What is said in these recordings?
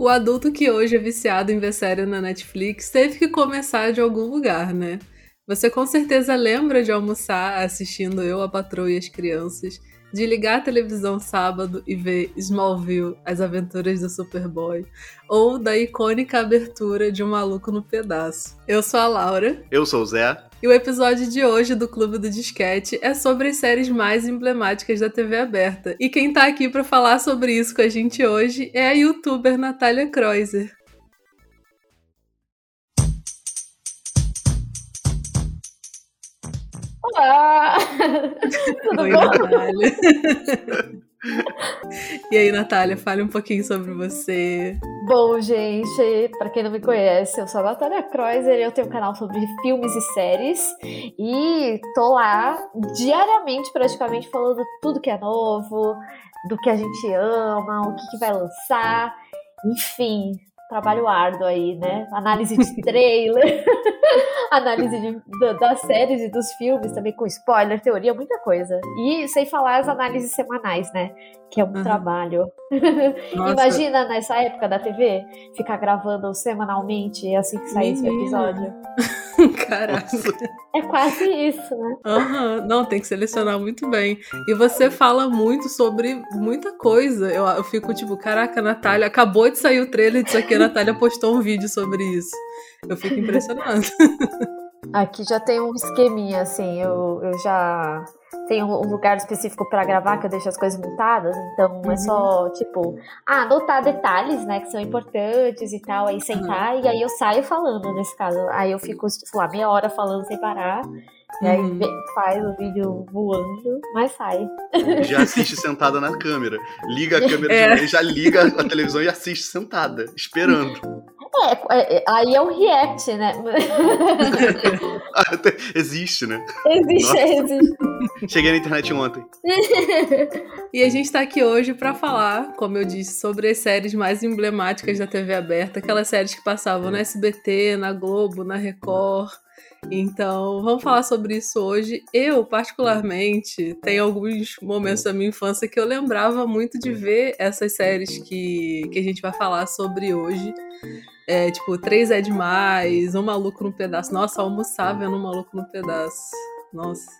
O adulto que hoje é viciado em ver série na Netflix teve que começar de algum lugar, né? Você com certeza lembra de almoçar assistindo Eu, a Patroa e as Crianças, de ligar a televisão sábado e ver Smallville, As Aventuras do Superboy, ou da icônica abertura de Um Maluco no Pedaço. Eu sou a Laura. Eu sou o Zé. E o episódio de hoje do Clube do Disquete é sobre as séries mais emblemáticas da TV aberta. E quem tá aqui para falar sobre isso com a gente hoje é a youtuber Natália Kreuzer. Olá! Tudo Oi, bom? Natália. e aí, Natália, fale um pouquinho sobre você. Bom, gente, pra quem não me conhece, eu sou a Natália e eu tenho um canal sobre filmes e séries. E tô lá diariamente, praticamente, falando tudo que é novo, do que a gente ama, o que, que vai lançar. Enfim, trabalho árduo aí, né? Análise de trailer, análise de, da- das séries e dos filmes, também com spoiler, teoria, muita coisa. E sem falar as análises semanais, né? Que é um Uhum. trabalho. Imagina nessa época da TV, ficar gravando semanalmente assim que saísse o episódio. caraca. É quase isso, né? Aham, Não, tem que selecionar muito bem. E você fala muito sobre muita coisa. Eu, eu fico tipo, caraca, Natália, acabou de sair o trailer disso aqui, a Natália postou um vídeo sobre isso. Eu fico impressionada. Aqui já tem um esqueminha, assim, eu, eu já tenho um lugar específico pra gravar, que eu deixo as coisas montadas, então é só, tipo, ah, anotar detalhes, né, que são importantes e tal, aí sentar, e aí eu saio falando, nesse caso. Aí eu fico, sei lá, meia hora falando sem parar, e aí Uhum. faz o vídeo voando, mas sai. Já assiste sentada na câmera. Liga a câmera É. de já liga a televisão e assiste sentada, esperando. É, é, é, aí é um react, né? Existe, né? existe, Nossa. existe. Cheguei na internet ontem. E a gente tá aqui hoje pra falar, como eu disse, sobre as séries mais emblemáticas da TV aberta, aquelas séries que passavam na SBT, na Globo, na Record. Então, vamos falar sobre isso hoje. Eu, particularmente, tenho alguns momentos da minha infância que eu lembrava muito de ver essas séries que, que a gente vai falar sobre hoje. É, tipo, Três é Demais, Um Maluco no Pedaço. Nossa, almoçar vendo Um Maluco no Pedaço. Nossa.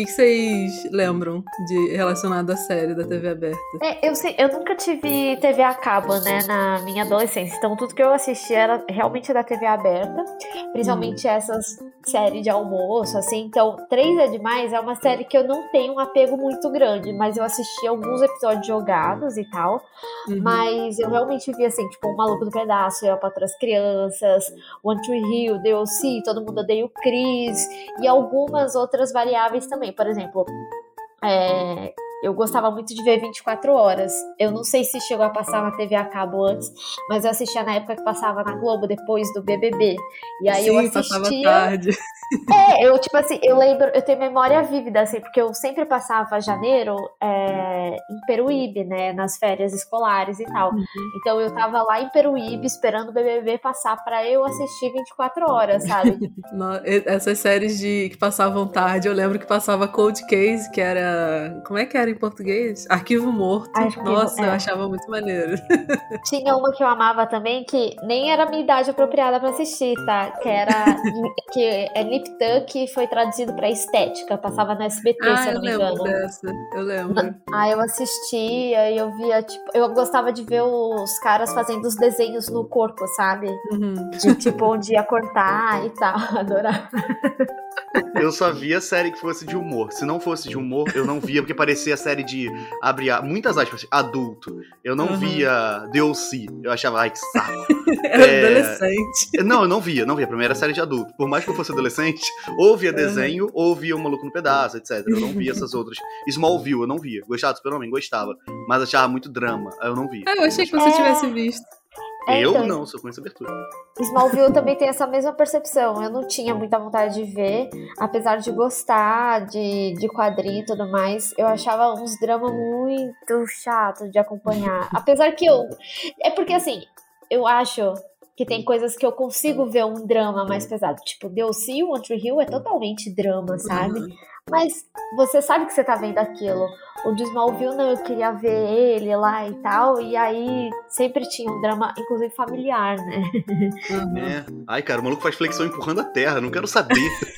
Que, que vocês lembram de relacionado à série da TV aberta? É, eu, sei, eu nunca tive TV a cabo, né, na minha adolescência. Então, tudo que eu assistia era realmente da TV aberta. Principalmente essas séries de almoço, assim. Então, Três é Demais é uma série que eu não tenho um apego muito grande. Mas eu assisti alguns episódios jogados e tal. Uhum. Mas eu realmente vi, assim, tipo, o Maluco do Pedaço, Eu, para as Crianças, One Tree Hill, DLC, Todo Mundo Odeia o Chris. E algumas outras variáveis também. Por exemplo, é, eu gostava muito de ver 24 horas. Eu não sei se chegou a passar na TV a cabo antes, mas eu assistia na época que passava na Globo, depois do BBB. E aí Sim, eu passava assistia. tarde. É, eu, tipo assim, eu lembro, eu tenho memória vívida, assim, porque eu sempre passava janeiro é, em Peruíbe, né, nas férias escolares e tal. Então eu tava lá em Peruíbe esperando o BBB passar pra eu assistir 24 horas, sabe? Essas séries de que passavam tarde, eu lembro que passava Cold Case, que era. Como é que era em português? Arquivo Morto. Arquivo, Nossa, eu é. achava muito maneiro. Tinha uma que eu amava também, que nem era a minha idade apropriada pra assistir, tá? Que era, que é Nip Tuck, foi traduzido pra estética, passava no SBT, se ah, eu eu não me engano. dessa. Eu lembro. Aí eu assistia e eu via, tipo, eu gostava de ver os caras fazendo os desenhos no corpo, sabe? Uhum. De tipo onde ia cortar e tal. Adorava. Eu só via série que fosse de humor. Se não fosse de humor, eu não via, porque parecia série de abre a- muitas aspas, adulto. Eu não Uhum. via DLC. Eu achava, ai, que saco. Era É. adolescente. Não, eu não via, não via. Pra mim era série de adulto. Por mais que eu fosse adolescente, ou via desenho, ou via o Maluco no Pedaço, etc. Eu não via essas outras. Smallville, eu não via. Gostava do Super-Homem? Gostava. Mas achava muito drama. aí Eu não via. Ah, eu achei que você É. tivesse visto. É, eu então, não, só conheço abertura. Smallville também tem essa mesma percepção. Eu não tinha muita vontade de ver, apesar de gostar de, de quadrinho e tudo mais. Eu achava uns dramas muito chatos de acompanhar. Apesar que eu. É porque assim, eu acho que tem coisas que eu consigo ver um drama mais pesado. Tipo, DLC e One Tree Hill é totalmente drama, sabe? Uhum. Mas você sabe que você tá vendo aquilo. O do Smallville, não, eu queria ver ele lá e tal. E aí sempre tinha um drama, inclusive familiar, né? Uhum. É. Ai, cara, o maluco faz flexão empurrando a terra. Não quero saber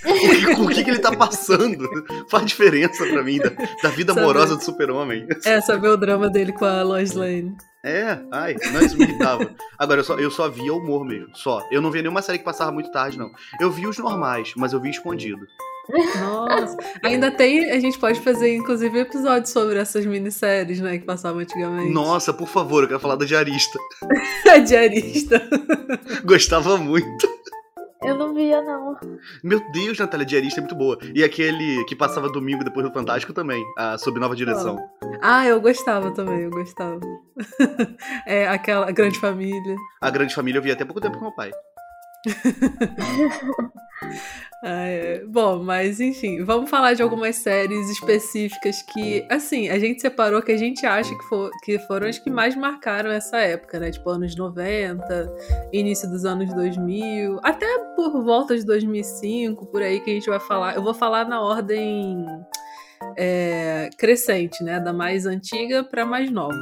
o que, o que, que ele tá passando. Faz diferença pra mim da, da vida Sabe- amorosa do super-homem. É, saber o drama dele com a Lois Lane. É, ai, não, isso me irritava. Agora, eu só, eu só via humor mesmo, só. Eu não via nenhuma série que passava muito tarde, não. Eu vi os normais, mas eu vi escondido. Nossa, ainda tem. A gente pode fazer, inclusive, episódios sobre essas minisséries, né? Que passavam antigamente. Nossa, por favor, eu quero falar da diarista. A diarista. Gostava muito. Eu não via, não. Meu Deus, Natália, diarista é muito boa. E aquele que passava domingo depois do Fantástico também, a Sob Nova Direção. Ah, eu gostava também, eu gostava. é aquela grande família. A Grande Família eu vi até pouco tempo com meu pai. É. Bom, mas enfim, vamos falar de algumas séries específicas que, assim, a gente separou que a gente acha que, for, que foram as que mais marcaram essa época, né? Tipo, anos 90, início dos anos 2000, até por volta de 2005, por aí que a gente vai falar. Eu vou falar na ordem é, crescente, né? Da mais antiga pra mais nova.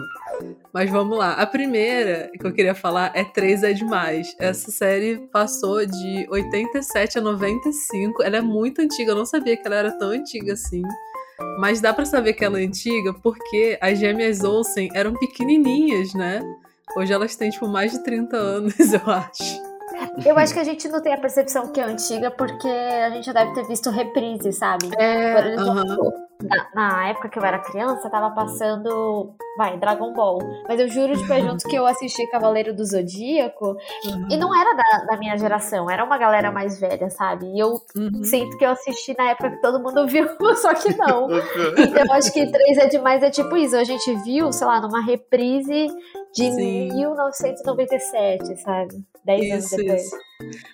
Mas vamos lá. A primeira que eu queria falar é 3 é Demais. Essa série passou de 87 a 95. Ela é muito antiga. Eu não sabia que ela era tão antiga assim. Mas dá pra saber que ela é antiga porque as gêmeas Olsen eram pequenininhas, né? Hoje elas têm, tipo, mais de 30 anos, eu acho. Eu acho que a gente não tem a percepção que é antiga porque a gente já deve ter visto reprise, sabe? É, exemplo, aham. Na, na época que eu era criança, tava passando, vai, Dragon Ball. Mas eu juro de pé juntos que eu assisti Cavaleiro do Zodíaco e não era da, da minha geração, era uma galera mais velha, sabe? E eu Uhum. sinto que eu assisti na época que todo mundo viu, só que não. Então eu acho que 3 é demais, é tipo isso. A gente viu, sei lá, numa reprise de Sim. 1997, sabe? 10 anos depois. isso.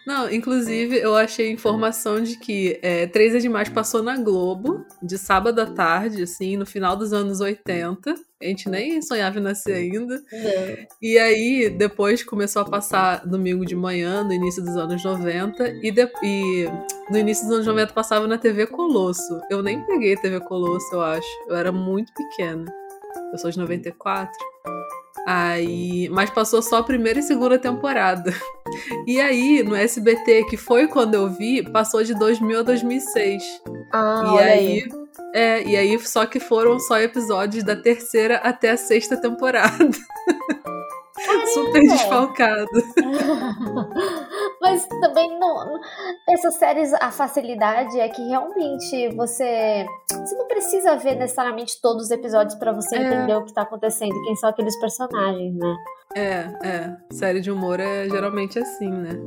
Não, inclusive eu achei informação de que é, 3 é Demais passou na Globo, de sábado à tarde, assim, no final dos anos 80. A gente nem sonhava em nascer ainda. Não. E aí, depois começou a passar domingo de manhã, no início dos anos 90, e, de- e no início dos anos 90 passava na TV Colosso. Eu nem peguei TV Colosso, eu acho. Eu era muito pequena. Eu sou de 94. Aí, mas passou só a primeira e segunda temporada. E aí, no SBT, que foi quando eu vi, passou de 2000 a 2006. Ah, e olha aí, aí. é, e aí só que foram só episódios da terceira até a sexta temporada. Super desfalcado. Mas também não. Essas séries, a facilidade é que realmente você. Você não precisa ver necessariamente todos os episódios pra você É. entender o que tá acontecendo, quem são aqueles personagens, né? É, é. Série de humor é geralmente assim, né?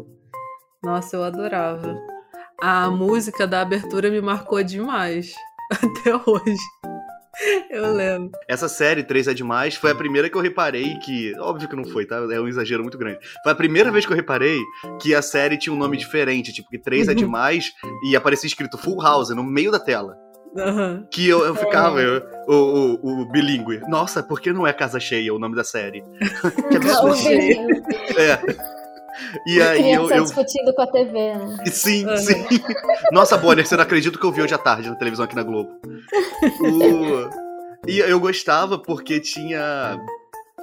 Nossa, eu adorava. A música da abertura me marcou demais. Até hoje. Eu lembro. Essa série, 3 é Demais, foi a primeira que eu reparei que. Óbvio que não foi, tá? É um exagero muito grande. Foi a primeira vez que eu reparei que a série tinha um nome diferente. Tipo, que 3 é Uhum. demais e aparecia escrito Full House no meio da tela. Aham. Que eu, eu ficava, eu- o, o, o bilíngue. Nossa, por que não é Casa Cheia o nome da série? que absurdo. Menino, É. E aí eu. criança eu- discutindo com a TV, né? Sim, Uhum. sim. Nossa, Bonner, você não acredita que eu vi hoje à tarde na televisão aqui na Globo. O- E eu gostava porque tinha.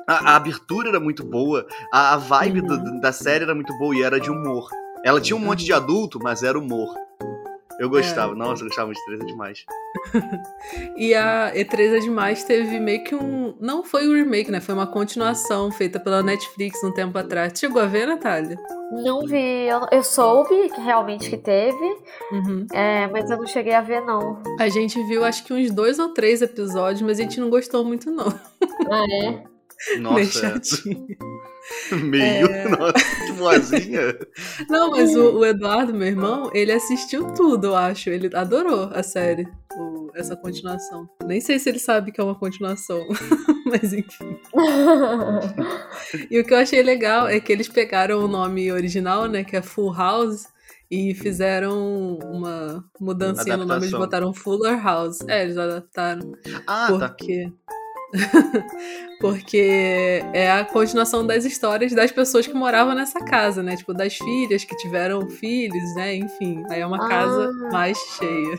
A, a abertura era muito boa, a, a vibe Uhum. do- da série era muito boa e era de humor. Ela tinha um monte de adulto, mas era humor. Eu gostava, nossa, eu gostava de é demais. E a E3 é demais teve meio que um. Não foi um remake, né? Foi uma continuação feita pela Netflix um tempo atrás. Chegou a ver, Natália? Não vi, eu, eu soube que realmente que teve, Uhum. é, mas eu não cheguei a ver, não. A gente viu acho que uns dois ou três episódios, mas a gente não gostou muito, não. Ah, é? Nossa, chatinho. meio. É. Nossa, que boazinha. Não, mas o, o Eduardo, meu irmão, ele assistiu tudo, eu acho. Ele adorou a série, o- essa continuação. Nem sei se ele sabe que é uma continuação, mas enfim. E o que eu achei legal é que eles pegaram o nome original, né, que é Full House, e fizeram uma mudancinha no nome, eles botaram Fuller House. É, eles adaptaram. Ah, tá. porque é a continuação das histórias das pessoas que moravam nessa casa, né? Tipo, das filhas que tiveram filhos, né? Enfim, aí é uma casa Ah. mais cheia.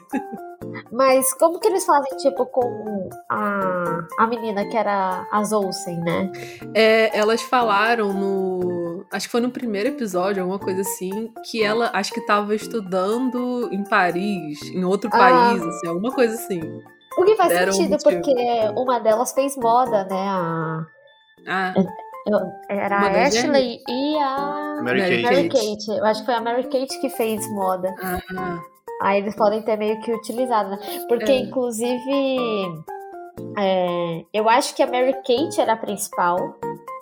Mas como que eles fazem, tipo, com a, a menina que era a Olsen, né? É, elas falaram no. Acho que foi no primeiro episódio, alguma coisa assim, que ela acho que tava estudando em Paris, em outro Ah. país, assim, alguma coisa assim. O que faz Deram um sentido, motivo. porque uma delas fez moda, né? A, Ah, era Uma a Ashley e a Mary Mary Kate. Mary Kate. Eu acho que foi a Mary Kate que fez moda. ah, Aí eles podem ter meio que utilizado, né? Porque, É. inclusive, é, eu acho que a Mary Kate era a principal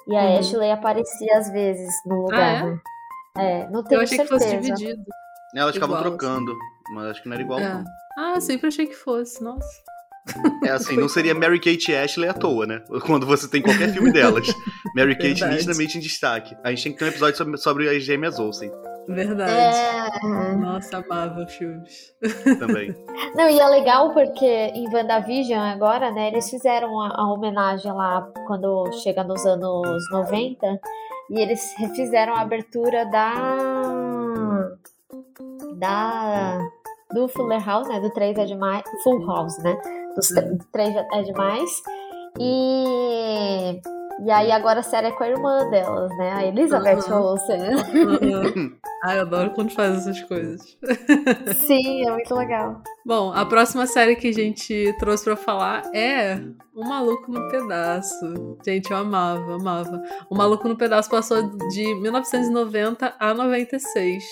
e a Uhum. Ashley aparecia às vezes no lugar, é? né? É, não tenho eu achei que certeza. fosse dividido. Elas ficavam Igual, trocando, mas acho que não era igual, É. não. Ah, sempre achei que fosse, nossa. É assim, não seria Mary Kate Ashley à toa, né? Quando você tem qualquer filme delas. Mary Kate Verdade. nitidamente em destaque. A gente tem que ter um episódio sobre, sobre as gêmeas Olsen Verdade. É. Nossa, amava filmes. também. Não, e é legal porque em WandaVision agora, né, eles fizeram a, a homenagem lá quando chega nos anos 90 e eles refizeram a abertura da. da. do Fuller House, né, do 3 é demais. Full House, né, dos 3 é demais. E. E aí agora a série é com a irmã delas, né, a Elizabeth Aham. Olsen. Uhum. Ai, eu adoro quando faz essas coisas. Sim, é muito legal. Bom, a próxima série que a gente trouxe pra falar é O Maluco no Pedaço. Gente, eu amava, amava. O Maluco no Pedaço passou de 1990 a 96.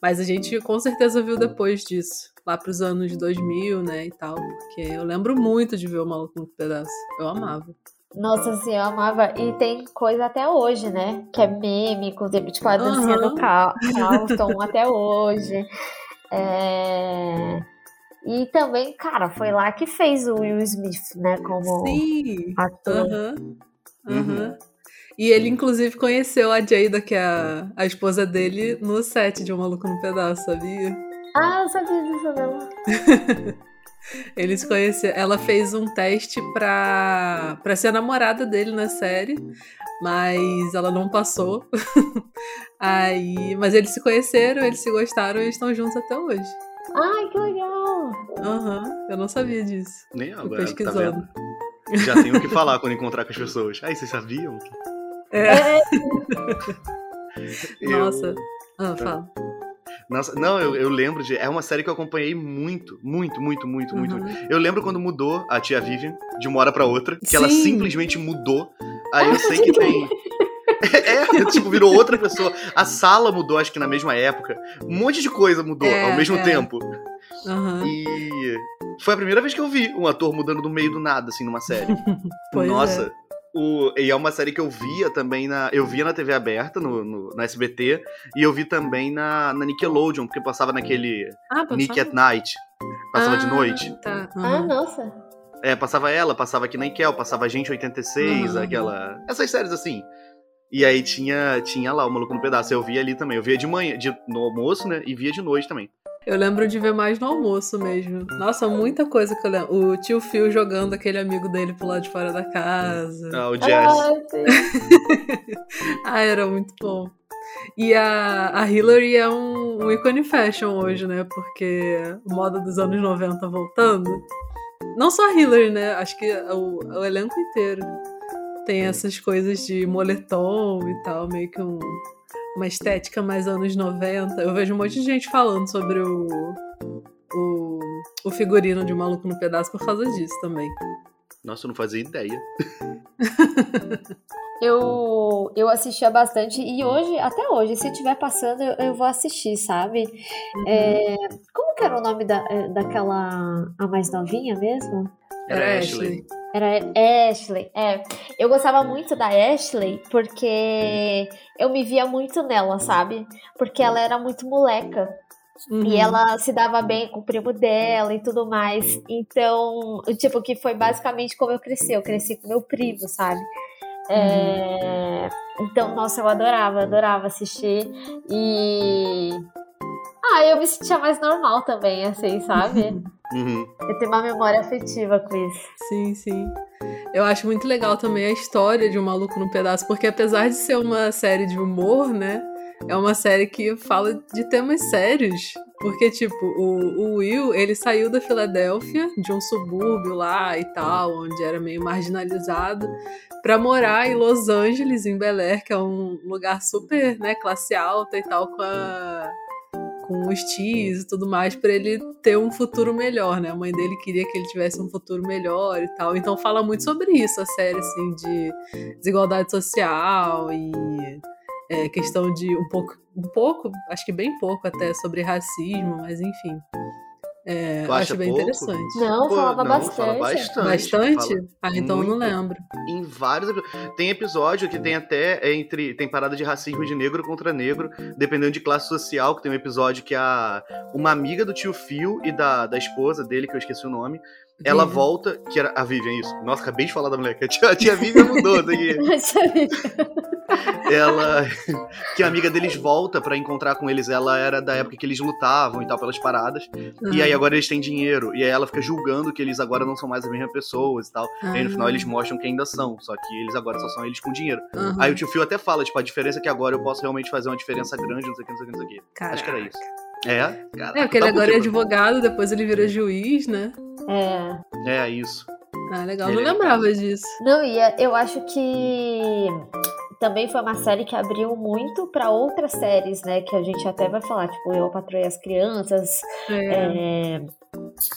Mas a gente com certeza viu depois disso. Lá pros anos 2000, né, e tal. Porque eu lembro muito de ver O Maluco no Pedaço. Eu amava. Nossa, assim, eu amava. E tem coisa até hoje, né? Que é meme, inclusive, tipo, a dancinha Aham. do Cal- Carlton até hoje. É... E também, cara, foi lá que fez o Will Smith, né? Como Sim! ator. Uhum. Aham. E ele, inclusive, conheceu a Jada, que é a, a esposa dele, no set de Um Maluco no Pedaço, sabia? Ah, eu sabia disso não. Eles conheceram. Ela fez um teste pra, pra ser a namorada dele na série, mas ela não passou. Aí, mas eles se conheceram, eles se gostaram e estão juntos até hoje. Ai, que legal! Aham, eu não sabia disso. Nem Tô agora, tá pesquisando. vendo? Já tenho o que falar quando encontrar com as pessoas. Aí, vocês sabiam? É, É, Eu- nossa. Ah, fala. Nossa, não, eu, eu lembro de. É uma série que eu acompanhei muito, muito, muito, muito, muito. Uhum. Eu lembro quando mudou a tia Vivian de uma hora pra outra, que ela Sim. simplesmente mudou. Aí eu sei que tem. É, tipo, virou outra pessoa. A sala mudou, acho que na mesma época. Um monte de coisa mudou É, ao mesmo é. tempo. Aham. E foi a primeira vez que eu vi um ator mudando do meio do nada, assim, numa série. Pois Nossa. O, e é uma série que eu via também na. Eu via na TV aberta, no, no, na SBT, e eu vi também na, na Nickelodeon, porque passava naquele Ah, passava? Nick at Night. Passava de Ah, noite. Tá. Ah, aham. nossa. É, passava ela, passava aqui na Ikel, passava Gente 86, Uhum. aquela. Essas séries assim. E aí tinha, tinha lá o Maluco no Pedaço. Eu via ali também. Eu via de manhã, de, no almoço, né? E via de noite também. Eu lembro de ver mais no almoço mesmo. Nossa, muita coisa que eu lembro. O tio Phil jogando aquele amigo dele pro lado de fora da casa. Ah, o Jazz. Ah. Ah, era muito bom. E a, a Hillary é um, um ícone fashion hoje, né? Porque moda dos anos 90 voltando. Não só a Hillary, né? Acho que o, o elenco inteiro tem essas coisas de moletom e tal, meio que um- uma estética mais anos 90. Eu vejo um monte de gente falando sobre o, o, o figurino de Maluco no Pedaço por causa disso também. Nossa, eu não fazia ideia. Eu, eu assistia bastante e hoje, até hoje, se estiver passando, eu, eu vou assistir, sabe? É, como que era o nome da, é, daquela a mais novinha mesmo? Era Ashley. Era Ashley. É, eu gostava muito da Ashley porque eu me via muito nela, sabe? Porque ela era muito moleca. Uhum. E ela se dava bem com o primo dela e tudo mais. Então, tipo, que foi basicamente como eu cresci. Eu cresci com meu primo, sabe? É, Então, nossa, eu adorava, adorava assistir. E. Ah, eu me sentia mais normal também, assim, sabe? Uhum. Eu tenho uma memória afetiva com isso. Sim, sim. Eu acho muito legal também a história de Um Maluco no Pedaço, porque apesar de ser uma série de humor, né? É uma série que fala de temas sérios. Porque, tipo, o, o Will, ele saiu da Filadélfia, de um subúrbio lá e tal, onde era meio marginalizado, para morar em Los Angeles, em Bel Air, que é um lugar super, né, classe alta e tal, com a com os tios e tudo mais para ele ter um futuro melhor, né? A mãe dele queria que ele tivesse um futuro melhor e tal. Então fala muito sobre isso a série assim de desigualdade social e é, questão de um pouco, um pouco, acho que bem pouco até sobre racismo, mas enfim. É, eu acho bem pouco? interessante. Não, Pô, falava não, bastante. Fala bastante. Bastante? Fala ah, então muito, eu não lembro. Em vários Tem episódio que tem até entre. Tem parada de racismo de negro contra negro, dependendo de classe social, que tem um episódio que a uma amiga do tio Phil e da, da esposa dele, que eu esqueci o nome, ela volta, que era a Vivian, isso. Nossa, acabei de falar da mulher, que a tia, a tia Vivian mudou daqui. ela, que a amiga deles volta para encontrar com eles, ela era da época que eles lutavam e tal, pelas paradas, uhum. e aí agora eles têm dinheiro, e aí ela fica julgando que eles agora não são mais as mesmas pessoas e tal, uhum. e aí no final eles mostram que ainda são, só que eles agora só são eles com dinheiro. Uhum. Aí o tio Phil até fala, tipo, a diferença é que agora eu posso realmente fazer uma diferença grande, não sei o que, não sei o que, não sei o que. Acho que era isso. É? Caraca, é, porque ele tá agora é advogado, depois ele vira juiz, né? É. É, isso. Ah, legal. Ele não é lembrava disso. Não, e é, eu acho que também foi uma série que abriu muito para outras séries, né? Que a gente até vai falar, tipo, Eu Patroei as Crianças. É. É...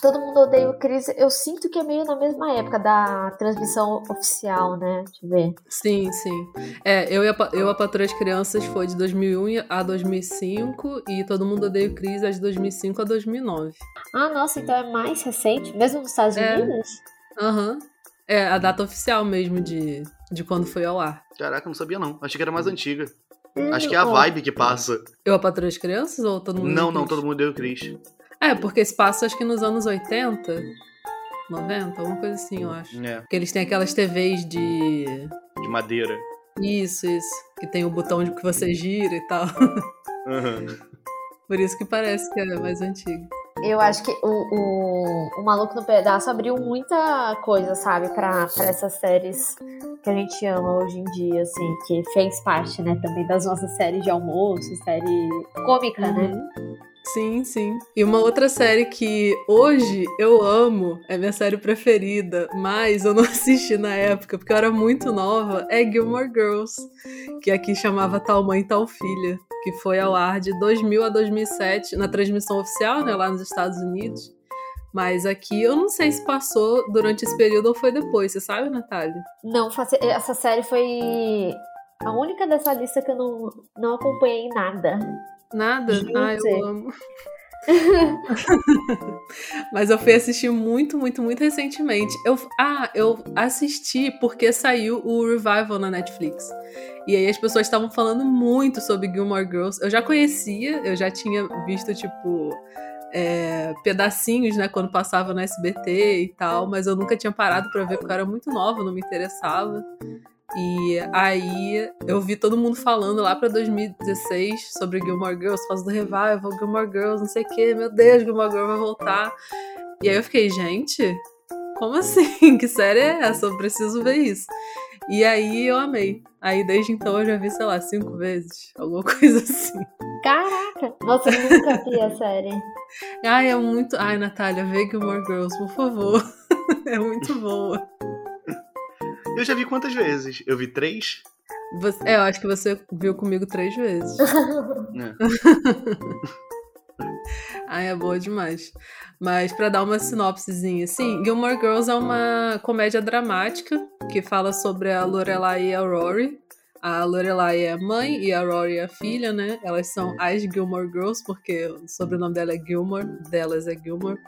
Todo mundo odeia o Chris. Eu sinto que é meio na mesma época da transmissão oficial, né? Deixa eu ver. Sim, sim. É, Eu, e a, eu a Patroa as Crianças foi de 2001 a 2005 e Todo Mundo Odeia o Chris é de 2005 a 2009. Ah, nossa, então é mais recente? Mesmo nos Estados é. Unidos? Aham. Uhum. É, a data oficial mesmo de, de quando foi ao ar. Caraca, não sabia não. Achei que era mais antiga. Hum, Acho que é a vibe que passa. Eu a Patroa das Crianças ou todo mundo Não, não, todo mundo deu Cris. É, porque esse passa acho que nos anos 80, 90, alguma coisa assim, eu acho. É. Porque eles têm aquelas TVs de. De madeira. Isso, isso. Que tem o botão que você gira e tal. Uhum. Por isso que parece que é mais antigo. Eu acho que o, o, o Maluco no Pedaço abriu muita coisa, sabe, pra, pra essas séries que a gente ama hoje em dia, assim, que fez parte, né, também das nossas séries de almoço, série cômica, né? uhum. né? Sim, sim. E uma outra série que hoje eu amo, é minha série preferida, mas eu não assisti na época porque eu era muito nova, é Gilmore Girls, que aqui chamava Tal Mãe, Tal Filha, que foi ao ar de 2000 a 2007, na transmissão oficial, né, lá nos Estados Unidos. Mas aqui eu não sei se passou durante esse período ou foi depois, você sabe, Natália? Não, essa série foi a única dessa lista que eu não, não acompanhei nada. Nada? Gente. Ah, eu amo. Mas eu fui assistir muito, muito, muito recentemente. Eu, ah, eu assisti porque saiu o revival na Netflix. E aí as pessoas estavam falando muito sobre Gilmore Girls. Eu já conhecia, eu já tinha visto, tipo, é, pedacinhos, né, quando passava no SBT e tal, mas eu nunca tinha parado para ver porque eu era muito nova, não me interessava. E aí eu vi todo mundo falando lá pra 2016 sobre Gilmore Girls, fazendo do revival, Gilmore Girls, não sei o que, meu Deus, Gilmore Girls vai voltar. E aí eu fiquei, gente, como assim? Que série é essa? Eu preciso ver isso. E aí eu amei. Aí desde então eu já vi, sei lá, cinco vezes, alguma coisa assim. Caraca! Você nunca vi a série. Ai, é muito. Ai, Natália, vê Gilmore Girls, por favor. é muito boa. Eu já vi quantas vezes? Eu vi três? Você, é, eu acho que você viu comigo três vezes. É. Ai, é boa demais. Mas para dar uma sinopsezinha, assim, Gilmore Girls é uma comédia dramática que fala sobre a Lorelai e a Rory. A Lorelai é a mãe e a Rory é a filha, né? Elas são as Gilmore Girls, porque o sobrenome dela é Gilmore, delas é Gilmore.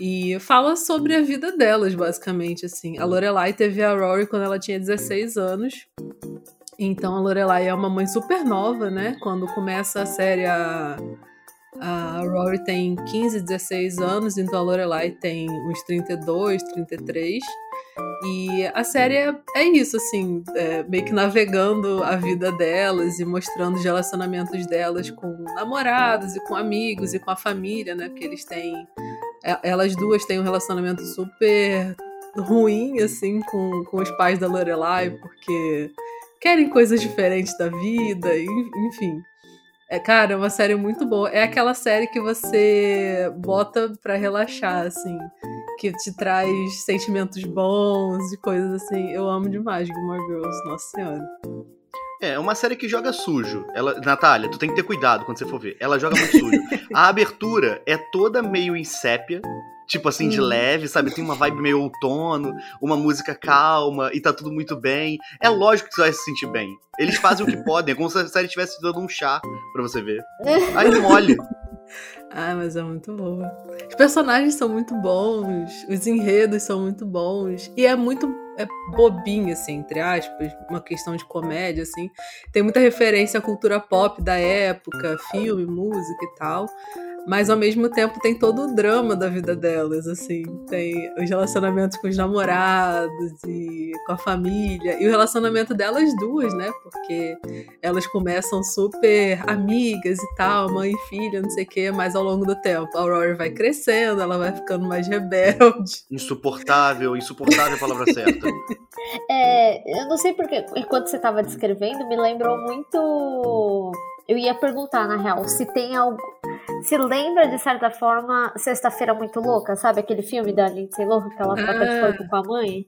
E fala sobre a vida delas, basicamente, assim. A Lorelai teve a Rory quando ela tinha 16 anos. Então a Lorelai é uma mãe super nova, né? Quando começa a série, a, a Rory tem 15, 16 anos, então a Lorelai tem uns 32, 33. E a série é, é isso, assim, é, meio que navegando a vida delas e mostrando os relacionamentos delas com namorados e com amigos e com a família, né? Porque eles têm elas duas têm um relacionamento super ruim, assim, com, com os pais da Lorelai, porque querem coisas diferentes da vida, enfim. É, cara, é uma série muito boa. É aquela série que você bota para relaxar, assim, que te traz sentimentos bons e coisas assim. Eu amo demais Gilmore Girls, nossa senhora. É, é uma série que joga sujo. Ela, Natália, tu tem que ter cuidado quando você for ver. Ela joga muito sujo. A abertura é toda meio em sépia, tipo assim, de hum. leve, sabe? Tem uma vibe meio outono, uma música calma e tá tudo muito bem. É lógico que você vai se sentir bem. Eles fazem o que podem, é como se a série estivesse dando um chá pra você ver. Aí mole. Ah, mas é muito boa. Os personagens são muito bons, os enredos são muito bons, e é muito é bobinho, assim, entre aspas, uma questão de comédia, assim. Tem muita referência à cultura pop da época, filme, música e tal mas ao mesmo tempo tem todo o drama da vida delas, assim, tem os relacionamentos com os namorados e com a família, e o relacionamento delas duas, né, porque elas começam super amigas e tal, mãe e filha, não sei o quê, mas ao longo do tempo a Aurora vai crescendo, ela vai ficando mais rebelde. Insuportável, insuportável a palavra certa. É, eu não sei porque, enquanto você estava descrevendo, me lembrou muito eu ia perguntar, na real, se tem algo. Se lembra, de certa forma, Sexta-feira Muito Louca, sabe aquele filme da Lindsay Lohan que ela troca ah. de corpo com a mãe?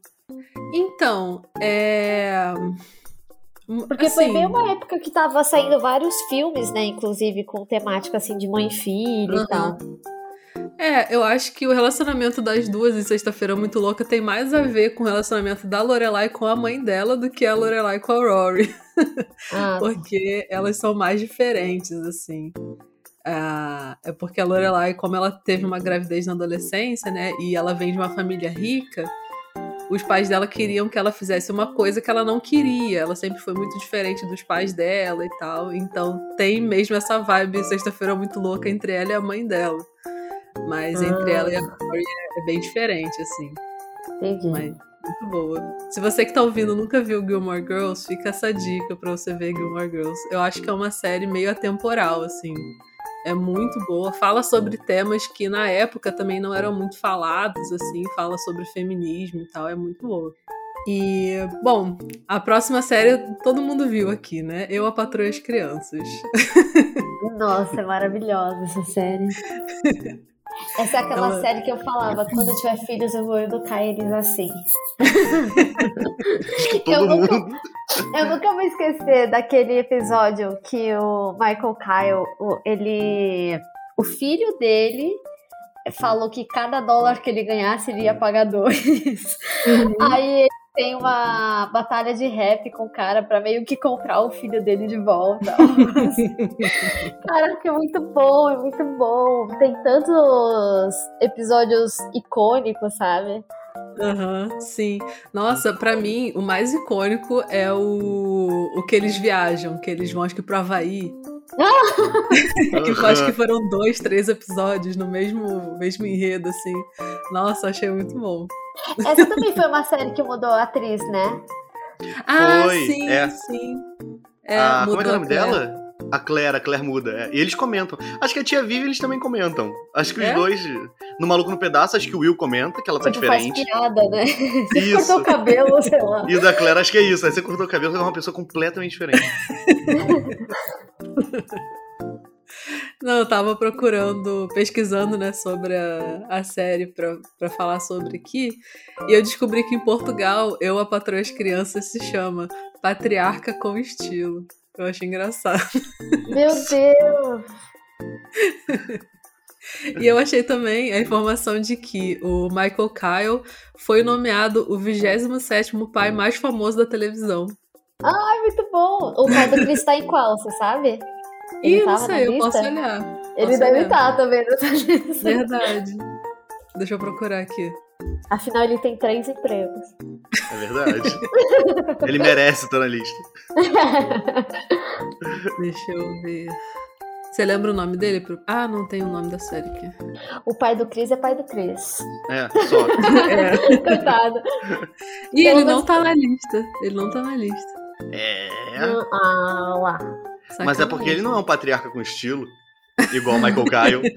Então, é. Porque assim... foi bem uma época que tava saindo vários filmes, né? Inclusive com temática assim de mãe e filho uhum. e tal. É, eu acho que o relacionamento das duas em Sexta-feira Muito Louca tem mais a ver com o relacionamento da Lorelai com a mãe dela do que a Lorelai com a Rory. Ah. porque elas são mais diferentes, assim. É porque a Lorelai, como ela teve uma gravidez na adolescência, né, e ela vem de uma família rica, os pais dela queriam que ela fizesse uma coisa que ela não queria. Ela sempre foi muito diferente dos pais dela e tal. Então tem mesmo essa vibe sexta-feira muito louca entre ela e a mãe dela. Mas ah. entre ela e a Cory é, é bem diferente, assim. Entendi. Mas muito boa. Se você que tá ouvindo nunca viu Gilmore Girls, fica essa dica pra você ver Gilmore Girls. Eu acho que é uma série meio atemporal, assim. É muito boa. Fala sobre temas que na época também não eram muito falados, assim. Fala sobre feminismo e tal. É muito boa. E, bom, a próxima série todo mundo viu aqui, né? Eu, a Patroa e as Crianças. Nossa, é maravilhosa essa série. Essa é aquela Ela... série que eu falava, quando eu tiver filhos eu vou educar eles assim. eu, nunca, eu nunca vou esquecer daquele episódio que o Michael Kyle, ele. O filho dele falou que cada dólar que ele ganhasse ele ia pagar dois. Uhum. Aí tem uma batalha de rap com o cara pra meio que comprar o filho dele de volta. Caraca, é muito bom, é muito bom. Tem tantos episódios icônicos, sabe? Uhum, sim. Nossa, para mim, o mais icônico é o, o que eles viajam, que eles vão, acho que pro Havaí. que acho que foram dois, três episódios no mesmo, mesmo enredo, assim. Nossa, achei muito bom. Essa também foi uma série que mudou a atriz, né? Ah, foi, sim, é. sim. É, ah, como é que é o nome dela? A Claire, a Claire muda. É. E eles comentam. Acho que a tia Vivi eles também comentam. Acho que os é? dois. No Maluco no Pedaço, acho que o Will comenta que ela tá tipo, diferente. Faz piada, né? Você isso. cortou o cabelo, sei lá. E da Claire, acho que é isso. Aí você cortou o cabelo, você é uma pessoa completamente diferente. Não, eu tava procurando, pesquisando, né, sobre a, a série pra, pra falar sobre aqui. E eu descobri que em Portugal, Eu, a Patroa as Crianças se chama Patriarca com Estilo. Eu achei engraçado. Meu Deus! E eu achei também a informação de que o Michael Kyle foi nomeado o 27 pai mais famoso da televisão. Ai, muito bom! O pai do Chris tá em qual, você sabe? Ele Ih, não sei, eu posso olhar. Ele posso deve estar também nessa lista. Verdade. Deixa eu procurar aqui. Afinal, ele tem três empregos. É verdade. ele merece estar na lista. Deixa eu ver. Você lembra o nome dele? Ah, não tem o nome da série aqui. O pai do Chris é pai do Chris. É, só. é. Coitado. E ele não tá na lista. Ele não tá na lista. É. Ah, lá. Sacanagem. Mas é porque ele não é um patriarca com estilo, igual Michael Kyle.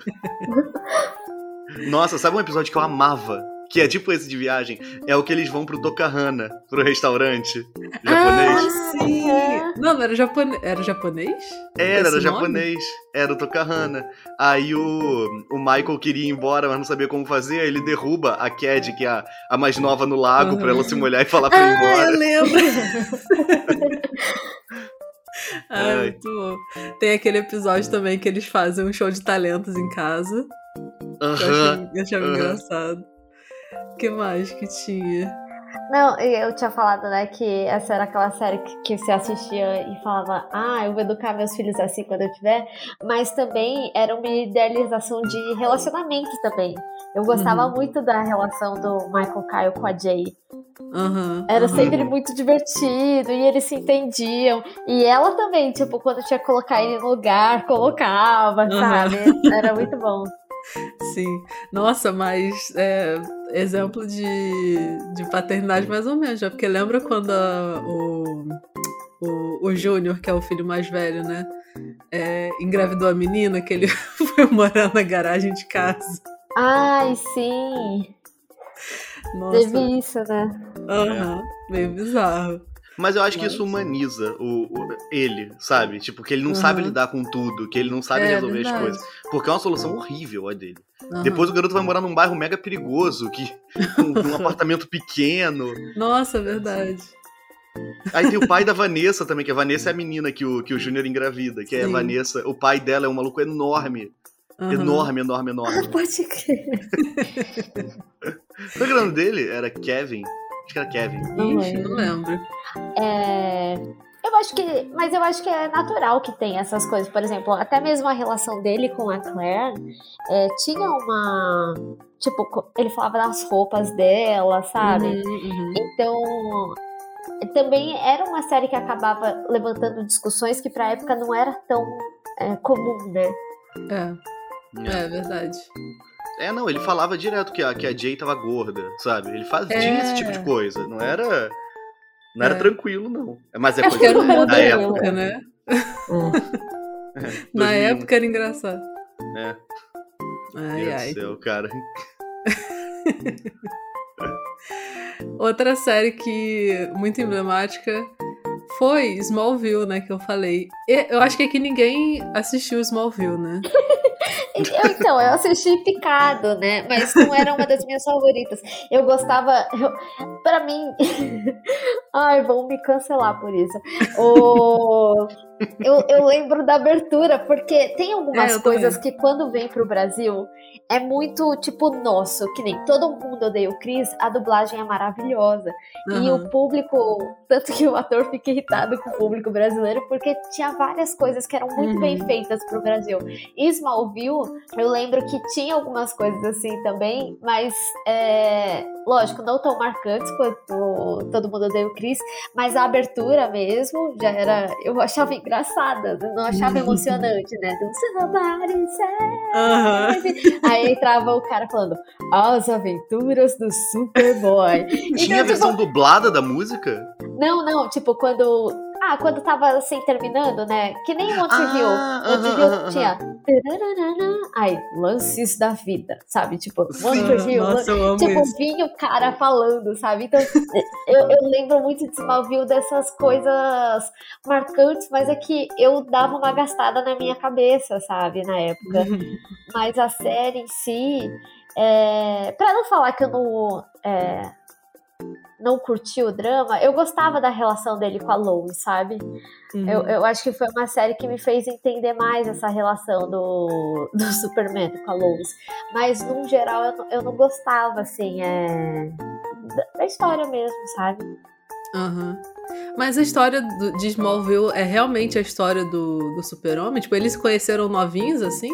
Nossa, sabe um episódio que eu amava? que é tipo esse de viagem, é o que eles vão pro Tokahana, pro restaurante japonês. Ah, sim! Não, não era japonês. Era japonês? Era, Esse era nome? japonês. Era o Tokahana. Aí o, o Michael queria ir embora, mas não sabia como fazer. Aí ele derruba a Cad, que é a, a mais nova no lago, pra ela se molhar e falar pra ir Ah, embora. eu lembro! Ai, Ai. muito bom. Tem aquele episódio também que eles fazem um show de talentos em casa. que Eu Aham. achei, eu achava aham. engraçado. O que mais que tinha? Não, eu tinha falado, né, que essa era aquela série que, que você assistia e falava, ah, eu vou educar meus filhos assim quando eu tiver, mas também era uma idealização de relacionamento também. Eu gostava Uhum. muito da relação do Michael Kyle com a Jay. Aham, Era aham. sempre muito divertido e eles se entendiam. E ela também, tipo, quando tinha que colocar ele no lugar, colocava, Uhum. sabe? Era muito bom. Sim. Nossa, mas é, exemplo de, de paternidade mais ou menos, já porque lembra quando a- o, o, o Júnior, que é o filho mais velho, né? é, engravidou a menina, que ele foi morar na garagem de casa. Ai, sim. Nossa, Teve isso, né? aham, meio bizarro. Mas eu acho que isso humaniza o, o- ele, sabe? Tipo, que ele não sabe Aham. lidar com tudo, que ele não sabe É, resolver as verdade. coisas. Porque é uma solução horrível a dele. Aham. Depois o garoto vai morar num bairro mega perigoso, que, um, um apartamento pequeno. Nossa, é verdade. Aí tem o pai da Vanessa também, que a Vanessa é a menina que o, que o Júnior engravida, que é a. Vanessa. O pai dela é um maluco enorme. Aham. Enorme, enorme, Ah, enorme. pode crer. É o nome dele? Era Kevin? Acho que era Kevin. Não Ixi, não lembro. É, Eu acho que. Mas eu acho que é natural que tenha essas coisas. Por exemplo, até mesmo a relação dele com a Claire é, tinha uma. Tipo, ele falava das roupas dela, sabe? Uhum, uhum. Então. Também era uma série que acabava levantando discussões que pra época não era tão é, comum, né? É, é verdade. É, não, ele falava direto que a, que a Jay tava gorda, sabe? Ele fazia É. esse tipo de coisa. Não era. Não era É. tranquilo, não. Mas é Acho coisa que era um da época. época, né? É, Na 2001. época era engraçado. É, Ai, Deus ai. céu, cara. Outra série que muito emblemática foi Smallville, né? Que eu falei. Eu acho que aqui ninguém assistiu Smallville, né? Eu, então, eu assisti Picado, né? Mas não era uma das minhas favoritas. Eu gostava. Eu, pra mim. Ai, vão me cancelar por isso. O, eu, eu lembro da abertura, porque tem algumas É, coisas que quando vem pro Brasil é muito tipo nosso, que nem todo mundo odeia o Chris, a dublagem é maravilhosa. E Aham. o público, tanto que o ator fica irritado com o público brasileiro, porque tinha várias coisas que eram muito Uhum. bem feitas pro Brasil. E Smallville, eu lembro que tinha algumas coisas assim também, mas é, lógico, não tão marcantes quanto Todo Mundo Odeia o Chris, mas a abertura mesmo já era, eu achava engraçada, eu não achava emocionante, né? Do Somebody save me. Aí entrava o cara falando As Aventuras do Superboy. Tinha a Então, versão dublada da música? não, não, tipo, quando. Ah, quando tava assim terminando, né? Que nem o Monte Rio. Ah, Monte aham, Rio aham, tinha. Aí, lances da vida, sabe? Tipo, Monte Sim. Rio. Nossa, eu amo Tipo, isso. vinha o cara falando, sabe? Então, eu, eu lembro muito de Smallville dessas coisas marcantes, mas é que eu dava uma gastada na minha cabeça, sabe? Na época. Mas a série em si, é... para não falar que eu não, é, não curti o drama, eu gostava da relação dele com a Lois, sabe? Uhum. Eu, eu acho que foi uma série que me fez entender mais essa relação do, do Superman com a Lois. Mas, no geral, eu, não- eu não gostava, assim, é, da, história mesmo, sabe? Aham. Mas a história do- de Smallville é realmente a história do, do super-homem? Tipo, eles se conheceram novinhos, assim?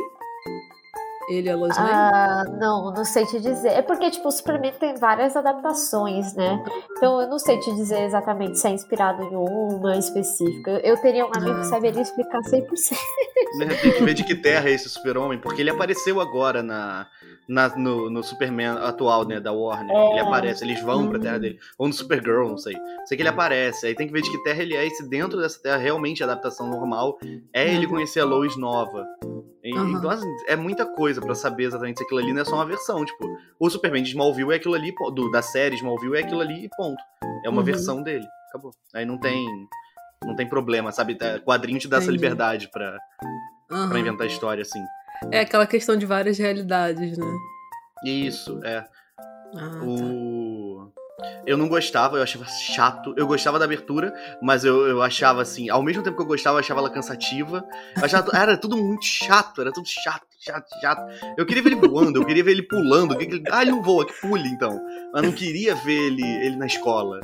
Ele e a Lois Lane? Ah, não, não sei te dizer. É porque, tipo, o Superman tem várias adaptações, né? Então eu não sei te dizer exatamente se é inspirado em uma específica. Eu, eu teria um amigo Ah, que saberia explicar 100%. Né, Tem que ver de que terra é esse super-homem, porque ele apareceu agora na, na- no, no Superman atual, né, da Warner. É. Ele aparece, eles vão pra terra dele. Ou no Supergirl, não sei. Sei que ele aparece, aí tem que ver de que terra ele é, e se dentro dessa terra realmente a adaptação normal é ele Uhum. conhecer a Lois nova. Uhum. Então, assim, é muita coisa para saber exatamente se aquilo ali não é só uma versão. Tipo, o Superman de Smallville é aquilo ali, do, da série Smallville é aquilo ali e ponto. É uma uhum. versão dele. Acabou. Aí não tem. Não tem problema, sabe? Quadrinho te dá Entendi. essa liberdade pra, uhum. Pra inventar história, assim. É aquela questão de várias realidades, né? Isso, é. Ah, o... Tá. Eu não gostava, eu achava chato. Eu gostava da abertura, mas eu, eu achava assim, ao mesmo tempo que eu gostava, eu achava ela cansativa. Eu achava, era tudo muito chato, era tudo chato, chato, chato. Eu queria ver ele voando, eu queria ver ele pulando. Ah, ele não voa, que pule então. Mas não queria ver ele, ele na escola.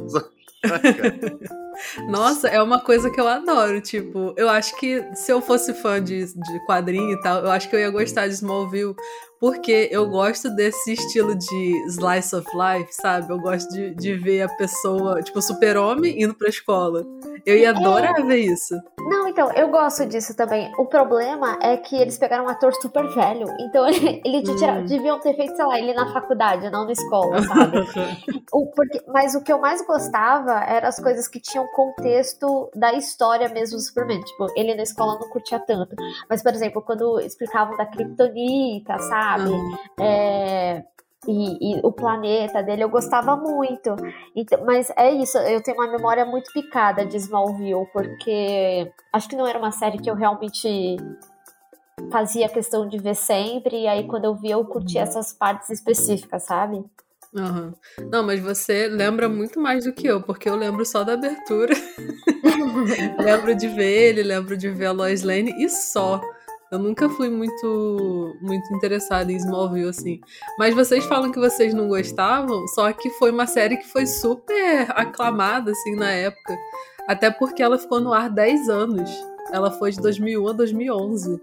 Nossa, é uma coisa que eu adoro. Tipo, eu acho que se eu fosse fã de, de quadrinho e tal, eu acho que eu ia gostar de Smallville porque eu gosto desse estilo de slice of life, sabe? Eu gosto de, de ver a pessoa, tipo, super-homem indo pra escola. Eu ia adorar é... ver isso. Não, então, eu gosto disso também. O problema é que eles pegaram um ator super velho. Então, ele, ele hum. deviam ter feito, sei lá, ele na faculdade, não na escola, sabe? o, porque, mas o que eu mais gostava eram as coisas que tinham contexto da história mesmo do Superman. Tipo, ele na escola não curtia tanto. Mas, por exemplo, quando explicavam da Kryptonita, sabe? Sabe? Uhum. É, e, e, o planeta dele eu gostava muito. Então, mas é isso, eu tenho uma memória muito picada de Smallville, porque acho que não era uma série que eu realmente fazia questão de ver sempre, e aí quando eu vi eu curti essas partes específicas, sabe? Uhum. Não, mas você lembra muito mais do que eu, porque eu lembro só da abertura. lembro de ver ele, lembro de ver a Lois Lane e só. Eu nunca fui muito muito interessada em Smallville assim. Mas vocês falam que vocês não gostavam, só que foi uma série que foi super aclamada assim na época, até porque ela ficou no ar 10 anos. Ela foi de 2001 a 2011.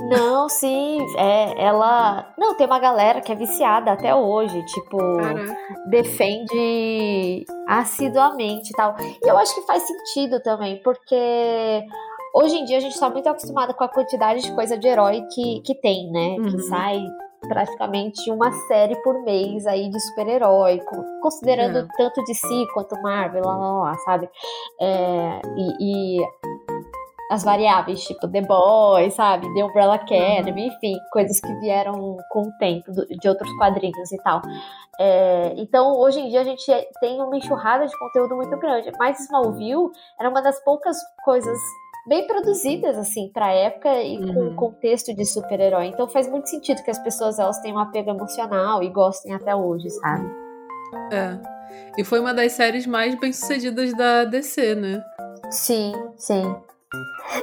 Não, sim, é, ela. Não, tem uma galera que é viciada até hoje, tipo, Caraca. defende assiduamente e tal. E eu acho que faz sentido também, porque Hoje em dia a gente está muito acostumado com a quantidade de coisa de herói que, que tem, né? Uhum. Que sai praticamente uma série por mês aí de super-herói, considerando é. tanto de si quanto Marvel, lá, lá, lá sabe? É, e, e, as variáveis, tipo The Boys, sabe? The Umbrella Academy, uhum. enfim, coisas que vieram com o tempo de outros quadrinhos e tal. É, então, hoje em dia a gente tem uma enxurrada de conteúdo muito grande, mas Smallville era uma das poucas coisas bem produzidas, assim, pra época e uhum. com contexto de super-herói. Então faz muito sentido que as pessoas elas tenham um apego emocional e gostem até hoje, sabe? É. E foi uma das séries mais bem-sucedidas da DC, né? Sim, sim.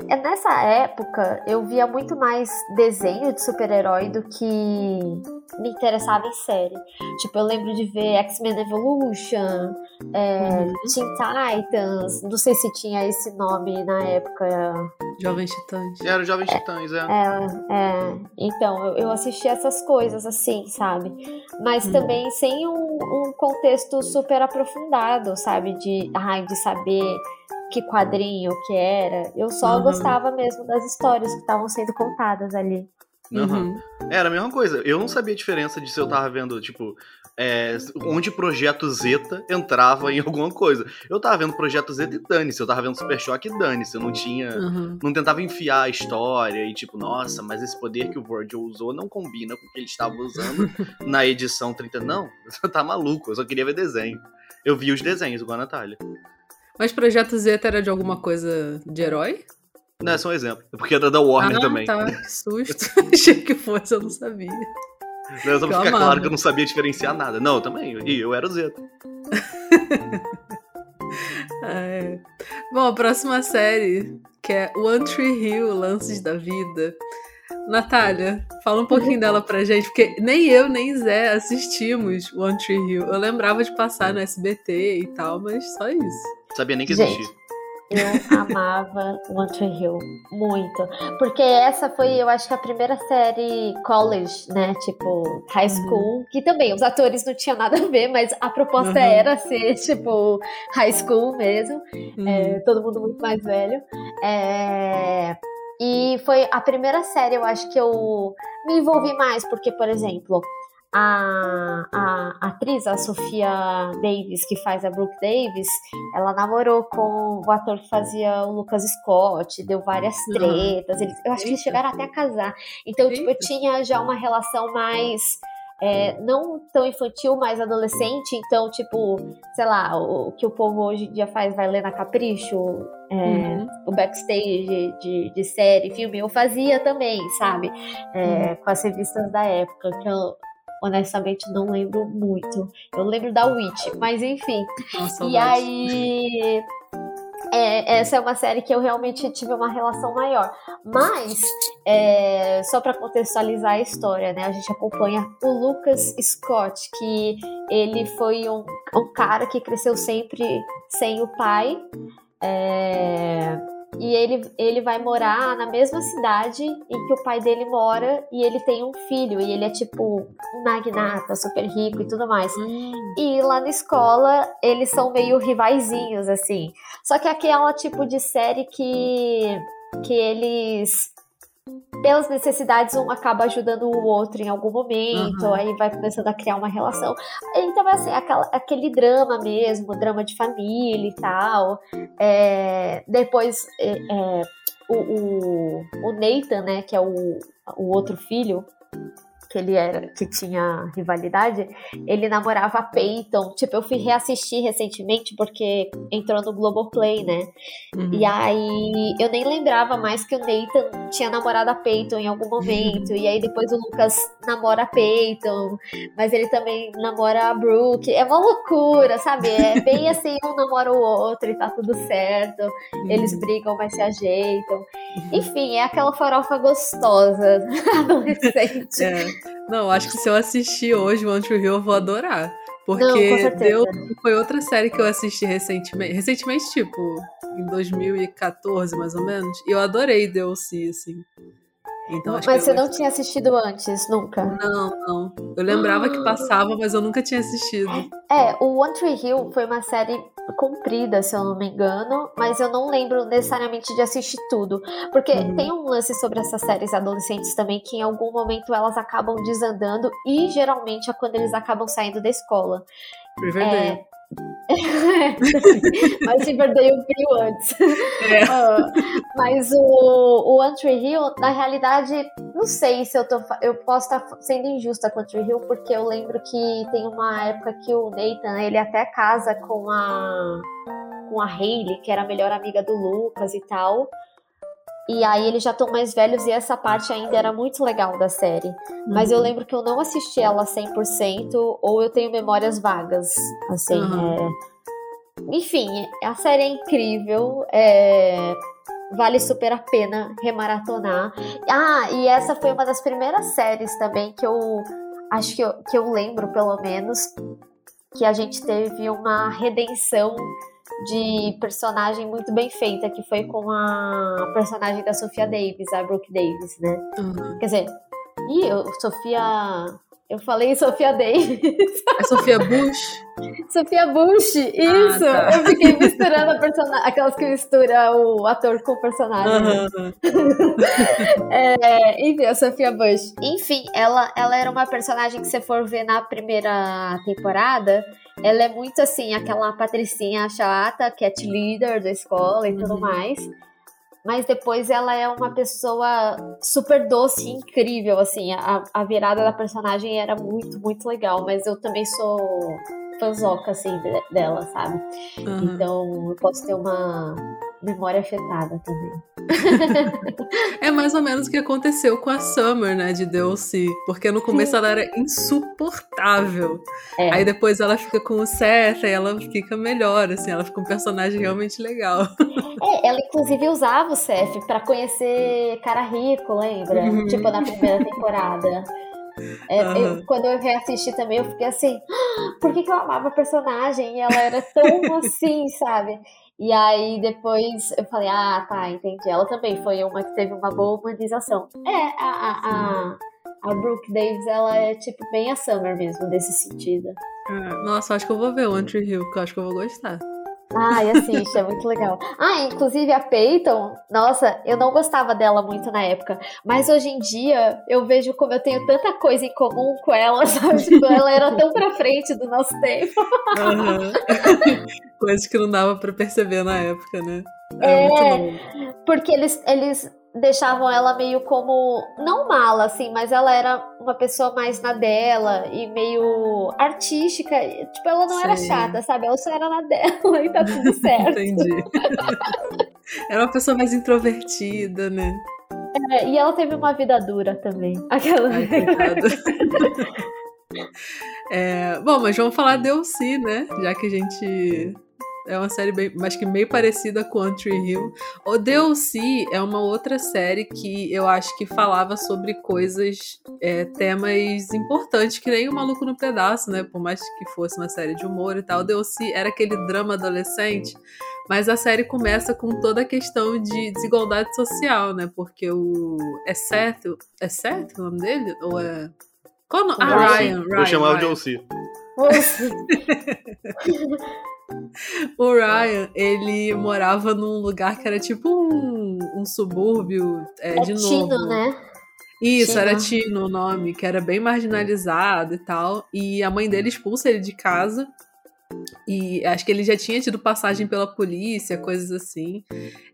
É, nessa época, eu via muito mais desenho de super-herói do que me interessava em série. Tipo, eu lembro de ver X-Men Evolution, é, uhum. Teen Titans, não sei se tinha esse nome na época. Jovens Titãs. Era Jovens é, Titãs, é. É, é. Então, eu, eu assisti essas coisas assim, sabe? Mas uhum. também sem um, um contexto super aprofundado, sabe? De, ai, de saber que quadrinho que era. Eu só uhum. gostava mesmo das histórias que estavam sendo contadas ali. Uhum. Era a mesma coisa. Eu não sabia a diferença de se eu tava vendo, tipo, é, onde Projeto Zeta entrava em alguma coisa. Eu tava vendo Projeto Zeta e dane-se. Eu tava vendo Super Choque e dane-se. Eu não tinha. Uhum. Não tentava enfiar a história e, tipo, nossa, mas esse poder que o Virgil usou não combina com o que ele estava usando na edição 30. Não, tá maluco. Eu só queria ver desenho. Eu vi os desenhos, igual a Natália. Mas Projeto Zeta era de alguma coisa de herói? Não, é só um exemplo. É porque era da Warner ah, também. Tá, que susto. Achei que fosse, eu não sabia. Não, só pra ficar amava. claro que eu não sabia diferenciar nada. Não, eu também. E eu era o Zeta. é. Bom, a próxima série, que é One Tree Hill, Lances da Vida. Natália, fala um pouquinho dela pra gente, porque nem eu nem Zé assistimos One Tree Hill. Eu lembrava de passar no SBT e tal, mas só isso. Sabia nem que existia. Eu amava One Tree Hill muito. Porque essa foi, eu acho que a primeira série college, né? Tipo, high uhum. school. Uhum. Que também os atores não tinham nada a ver, mas a proposta uhum. era ser, tipo, high school mesmo. Uhum. É, todo mundo muito mais velho. É, e foi a primeira série, eu acho que eu me envolvi mais, porque, por exemplo, a, a, a atriz, a Sofia Davis, que faz a Brooke Davis, ela namorou com o ator que fazia o Lucas Scott, deu várias tretas. Eles, eu acho que eles chegaram até a casar. Então, tipo, eu tinha já uma relação mais é, não tão infantil, mas adolescente. Então, tipo, sei lá, o, que o povo hoje em dia faz, vai ler na Capricho, é, uhum. o backstage de, de, série, filme, eu fazia também, sabe? É, uhum. Com as revistas da época, que eu honestamente não lembro muito. Eu lembro da Witch, mas enfim. Nossa, e aí é, essa é uma série que eu realmente tive uma relação maior. Mas, é, só para contextualizar a história, né? A gente acompanha o Lucas Scott, que ele foi um, um cara que cresceu sempre sem o pai. É, e ele, ele vai morar na mesma cidade em que o pai dele mora e ele tem um filho e ele é tipo um magnata, super rico e tudo mais. E lá na escola eles são meio rivaizinhos assim. Só que aquela tipo de série que que eles pelas necessidades, um acaba ajudando o outro em algum momento, uhum. aí vai começando a criar uma relação. Então, assim, aquela, aquele drama mesmo, drama de família e tal. É, depois, é, é, o, o, o Nathan, né, que é o, o outro filho, que ele era, que tinha rivalidade, ele namorava a Peyton. Tipo, eu fui reassistir recentemente porque entrou no Globoplay, né? Uhum. E aí eu nem lembrava mais que o Nathan tinha namorado a Peyton em algum momento. e aí depois o Lucas namora a Peyton, mas ele também namora a Brooke. É uma loucura, sabe? É bem assim, um namora o outro e tá tudo certo. Uhum. Eles brigam, mas se ajeitam. Uhum. Enfim, é aquela farofa gostosa adolescente. É. Não, acho que se eu assistir hoje One Tree Hill, eu vou adorar. Porque Não, deu, foi outra série que eu assisti recentemente. Recentemente, tipo, em 2014, mais ou menos. E eu adorei DLC, assim. Então, mas você não tinha assistido antes, nunca? Não, não. Eu lembrava que passava, mas eu nunca tinha assistido. É, o One Tree Hill foi uma série comprida, se eu não me engano, mas eu não lembro necessariamente de assistir tudo. Porque uhum. tem um lance sobre essas séries adolescentes também que em algum momento elas acabam desandando e geralmente é quando eles acabam saindo da escola. Riverdale. É, mas Riverdale veio antes. É. Uh, mas o, o Tree Hill, na realidade, não sei se eu tô. Eu posso estar sendo injusta com o Tree Hill, porque eu lembro que tem uma época que o Nathan, ele até casa com a. com a Hayley, que era a melhor amiga do Lucas e tal. E aí eles já estão mais velhos e essa parte ainda era muito legal da série. Uhum. Mas eu uhum. lembro que eu não assisti ela 100% ou eu tenho memórias vagas, assim. Uhum. É... Enfim, a série é incrível. É... Vale super a pena remaratonar. Ah, e essa foi uma das primeiras séries também que eu acho que eu, que eu lembro, pelo menos, que a gente teve uma redenção de personagem muito bem feita, que foi com a personagem da Sofia Davis, a Brooke Davis, né? Uhum. Quer dizer, e eu, Sofia. Eu falei Sofia Davis. É Sofia Bush? Sofia Bush, isso! Ah, tá. Eu fiquei misturando aquelas que mistura o ator com o personagem. Uhum. é, enfim, a Sofia Bush. Enfim, ela, ela era uma personagem que você for ver na primeira temporada, ela é muito assim, aquela patricinha chata, cat leader da escola e tudo uhum. mais. Mas depois ela é uma pessoa super doce e incrível, assim. A, a virada da personagem era muito, muito legal. Mas eu também sou fanzoca, assim, de, dela, sabe? Uhum. Então eu posso ter uma memória afetada também. É mais ou menos o que aconteceu com a Summer, né, de DLC. Porque no começo Sim. ela era insuportável. É. Aí depois ela fica com o Seth e ela fica melhor, assim, ela fica um personagem realmente legal. É, ela inclusive usava o Seth para conhecer cara rico, lembra? Uhum. Tipo, na primeira temporada. É, uhum. eu, quando eu reassisti também, eu fiquei assim, ah, por que, que eu amava a personagem? E ela era tão assim, sabe? E aí depois eu falei, ah, tá, entendi. Ela também foi uma que teve uma boa humanização. É, a, a, a, a Brooke Davis, ela é tipo bem a Summer mesmo, nesse sentido. É, nossa, acho que eu vou ver o Tree Hill, que eu acho que eu vou gostar. Ai, assiste, é muito legal. Ah, inclusive a Peyton, nossa, eu não gostava dela muito na época, mas hoje em dia eu vejo como eu tenho tanta coisa em comum com ela, sabe? Tipo, ela era tão pra frente do nosso tempo. Uhum. Coisas que não dava pra perceber na época, né? é, porque eles, eles deixavam ela meio como não mala assim, mas ela era uma pessoa mais na dela e meio artística, tipo ela não Sim. era chata, sabe? Ela só era na dela e tá tudo certo. Entendi. era uma pessoa mais introvertida, né? É, e ela teve uma vida dura também. Aquela. Ai, é, bom, mas vamos falar de Elsie, né? Já que a gente é uma série bem, mas que meio parecida com Country Hill. O DLC é uma outra série que eu acho que falava sobre coisas, é, temas importantes, que nem o Maluco no Pedaço, né? Por mais que fosse uma série de humor e tal. O DLC era aquele drama adolescente, mas a série começa com toda a questão de desigualdade social, né? Porque o. É certo? É certo o nome dele? Ou é. Qual o nome? Ah, Ryan, Ryan. Eu chamava de DLC. O Ryan, ele morava num lugar que era tipo um, um subúrbio é, é de Tino, novo. né? Isso, Tino. era Tino o nome, que era bem marginalizado e tal. E a mãe dele expulsa ele de casa. E acho que ele já tinha tido passagem pela polícia, coisas assim.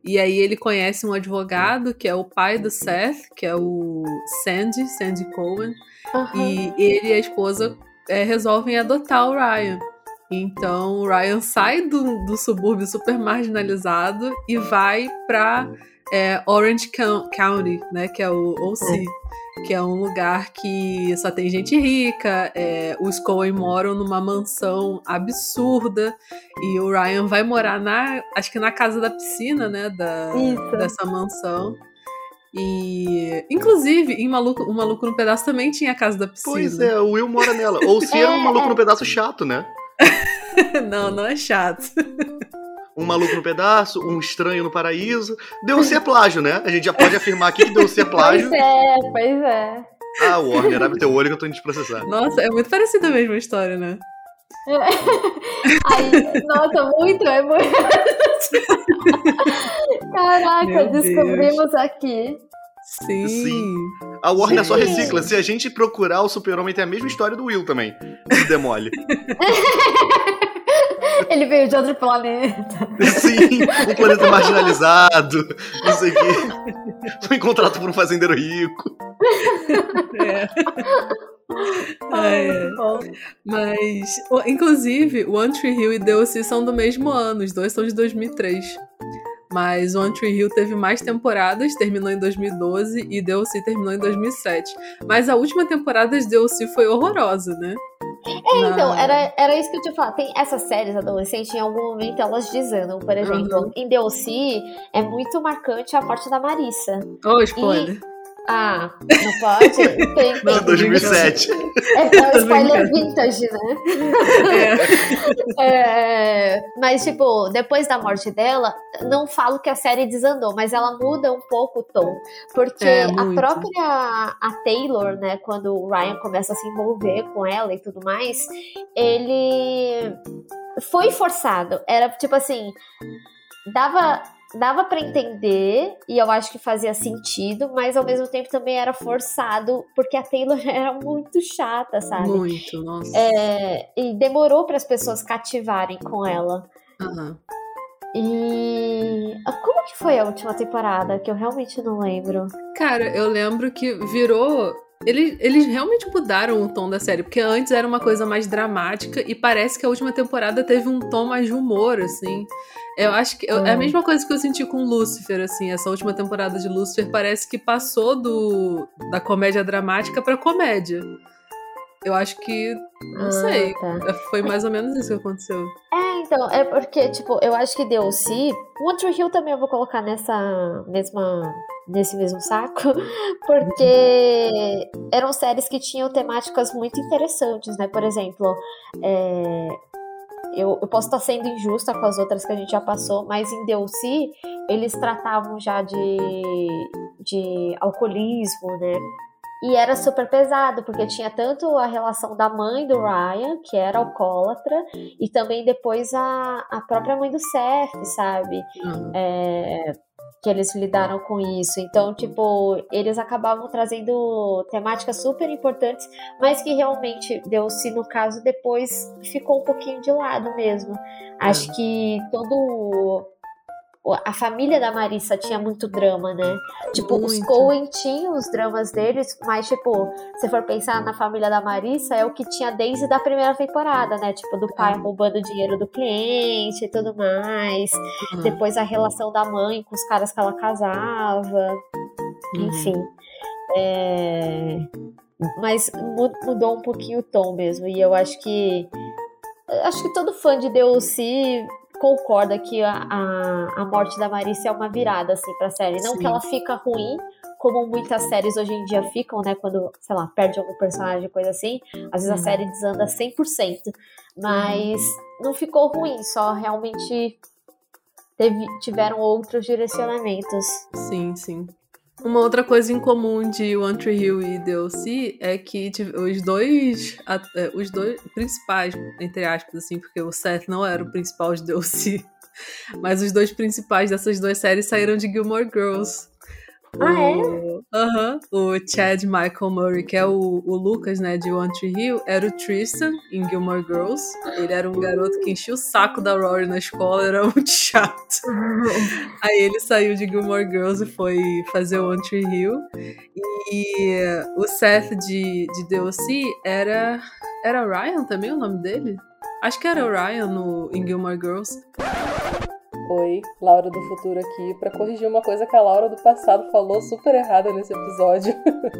E aí ele conhece um advogado que é o pai do Seth, que é o Sandy, Sandy Cohen. Uhum. E ele e a esposa é, resolvem adotar o Ryan. Então o Ryan sai do, do subúrbio super marginalizado e vai para é, Orange County, né, que é o OC, é. que é um lugar que só tem gente rica. É, os Coen moram numa mansão absurda e o Ryan vai morar na, acho que na casa da piscina, né, da, dessa mansão. E, inclusive, em Maluco, o Maluco no Pedaço também tinha a casa da piscina. Pois é, o Will mora nela. Ou se é, é um Maluco no Pedaço chato, né? não, não é chato. Um maluco no pedaço, um estranho no paraíso. Deu ser plágio, né? A gente já pode afirmar aqui que deu ser plágio. Pois é, pois é. Ah, Warner, abre teu olho que eu tô indo te processar. Nossa, é muito parecida a mesma história, né? Ai, nossa, muito, é muito. Caraca, Meu descobrimos Deus. aqui. Sim. Sim. A Warner Sim. só recicla. Se a gente procurar, o Super-Homem tem a mesma história do Will também. Se demole. Ele veio de outro planeta. Sim, um planeta marginalizado. Não sei o quê. Foi encontrado por um fazendeiro rico. É. É. Mas, inclusive, One Tree Hill e DLC são do mesmo ano, os dois são de 2003. Mas One Tree Hill teve mais temporadas, terminou em 2012 e DLC terminou em 2007. Mas a última temporada de DLC foi horrorosa, né? É, então, era, era isso que eu tinha falado. Tem essas séries adolescentes, em algum momento elas desandam. Por exemplo, uhum. em DLC é muito marcante a morte da Marissa. Oh, spoiler. E ah, não pode? Tem, tem. Não, 2007. É, é o spoiler vintage, né? É. é. mas, tipo, depois da morte dela, não falo que a série desandou, mas ela muda um pouco o tom. Porque é, a própria a Taylor, né, quando o Ryan começa a se envolver com ela e tudo mais, ele foi forçado. Era tipo assim, dava dava para entender e eu acho que fazia sentido, mas ao mesmo tempo também era forçado porque a Taylor era muito chata, sabe? Muito, nossa. É, e demorou para as pessoas cativarem com ela. Uhum. E como que foi a última temporada? Que eu realmente não lembro. Cara, eu lembro que virou eles, eles realmente mudaram o tom da série, porque antes era uma coisa mais dramática e parece que a última temporada teve um tom mais de humor, assim. Eu acho que eu, é a mesma coisa que eu senti com Lucifer, assim. Essa última temporada de Lucifer parece que passou do da comédia dramática pra comédia. Eu acho que. Não ah, sei. Tá. Foi mais ou menos isso que aconteceu. É, então, é porque, tipo, eu acho que DLC. One Hill também eu vou colocar nessa mesma. nesse mesmo saco. Porque eram séries que tinham temáticas muito interessantes, né? Por exemplo, é, eu, eu, posso estar sendo injusta com as outras que a gente já passou, mas em DLC eles tratavam já de, de alcoolismo, né? E era super pesado, porque tinha tanto a relação da mãe do Ryan, que era alcoólatra, e também depois a, a própria mãe do Seth, sabe? Uhum. É, que eles lidaram com isso. Então, tipo, eles acabavam trazendo temáticas super importantes, mas que realmente deu-se, no caso, depois ficou um pouquinho de lado mesmo. Acho que todo a família da Marissa tinha muito drama, né? Tipo, os Muito. Coen tinham os dramas deles, mas, tipo, se for pensar na família da Marissa, é o que tinha desde da primeira temporada, né? Tipo, do pai Uhum. roubando dinheiro do cliente e tudo mais. Uhum. Depois a relação da mãe com os caras que ela casava. Uhum. Enfim. É, Mas mu- mudou um pouquinho o tom mesmo. E eu acho que. Acho que todo fã de DLC concorda que a, a, a morte da Marissa é uma virada, assim, pra série. Não Sim. que ela fica ruim, como muitas séries hoje em dia ficam, né? Quando, sei lá, perde algum personagem, coisa assim. Às vezes a Uhum. série desanda 100%. Mas não ficou ruim, só realmente teve, tiveram outros direcionamentos. Sim, sim. Uma outra coisa em comum de One Tree Hill e DLC é que os dois, é, os dois principais, entre aspas, assim, porque o Seth não era o principal de DLC, mas os dois principais dessas duas séries saíram de Gilmore Girls. Ah, é? Aham. O Chad Michael Murray, que é o, o Lucas, né, de One Tree Hill, era o Tristan em Gilmore Girls. Ele era um garoto que enchia o saco da Rory na escola, era muito chato. Aí ele saiu de Gilmore Girls e foi fazer One Tree Hill. E o Seth de, de DLC era. Era Ryan também o nome dele? Acho que era o Ryan no, em Gilmore Girls. Oi, Laura do futuro aqui, pra corrigir uma coisa que a Laura do passado falou super errada nesse episódio.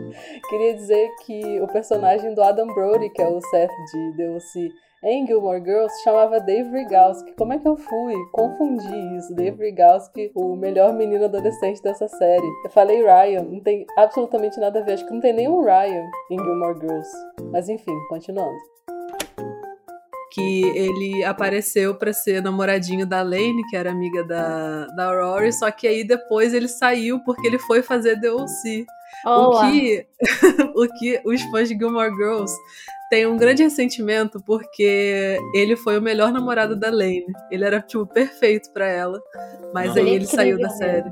Queria dizer que o personagem do Adam Brody, que é o Seth de DLC em Gilmore Girls, chamava Dave Rigowski. Como é que eu fui? Confundi isso. Dave Rigowski, o melhor menino adolescente dessa série. Eu falei Ryan, não tem absolutamente nada a ver. Acho que não tem nenhum Ryan em Gilmore Girls. Mas enfim, continuando. Que ele apareceu pra ser namoradinho da Lane, que era amiga da, da Rory, só que aí depois ele saiu porque ele foi fazer DLC. O Olá. que, o que os fãs de Gilmore Girls têm um grande ressentimento porque ele foi o melhor namorado da Lane. Ele era, tipo, perfeito pra ela. Mas Ele aí é ele saiu da incrível série.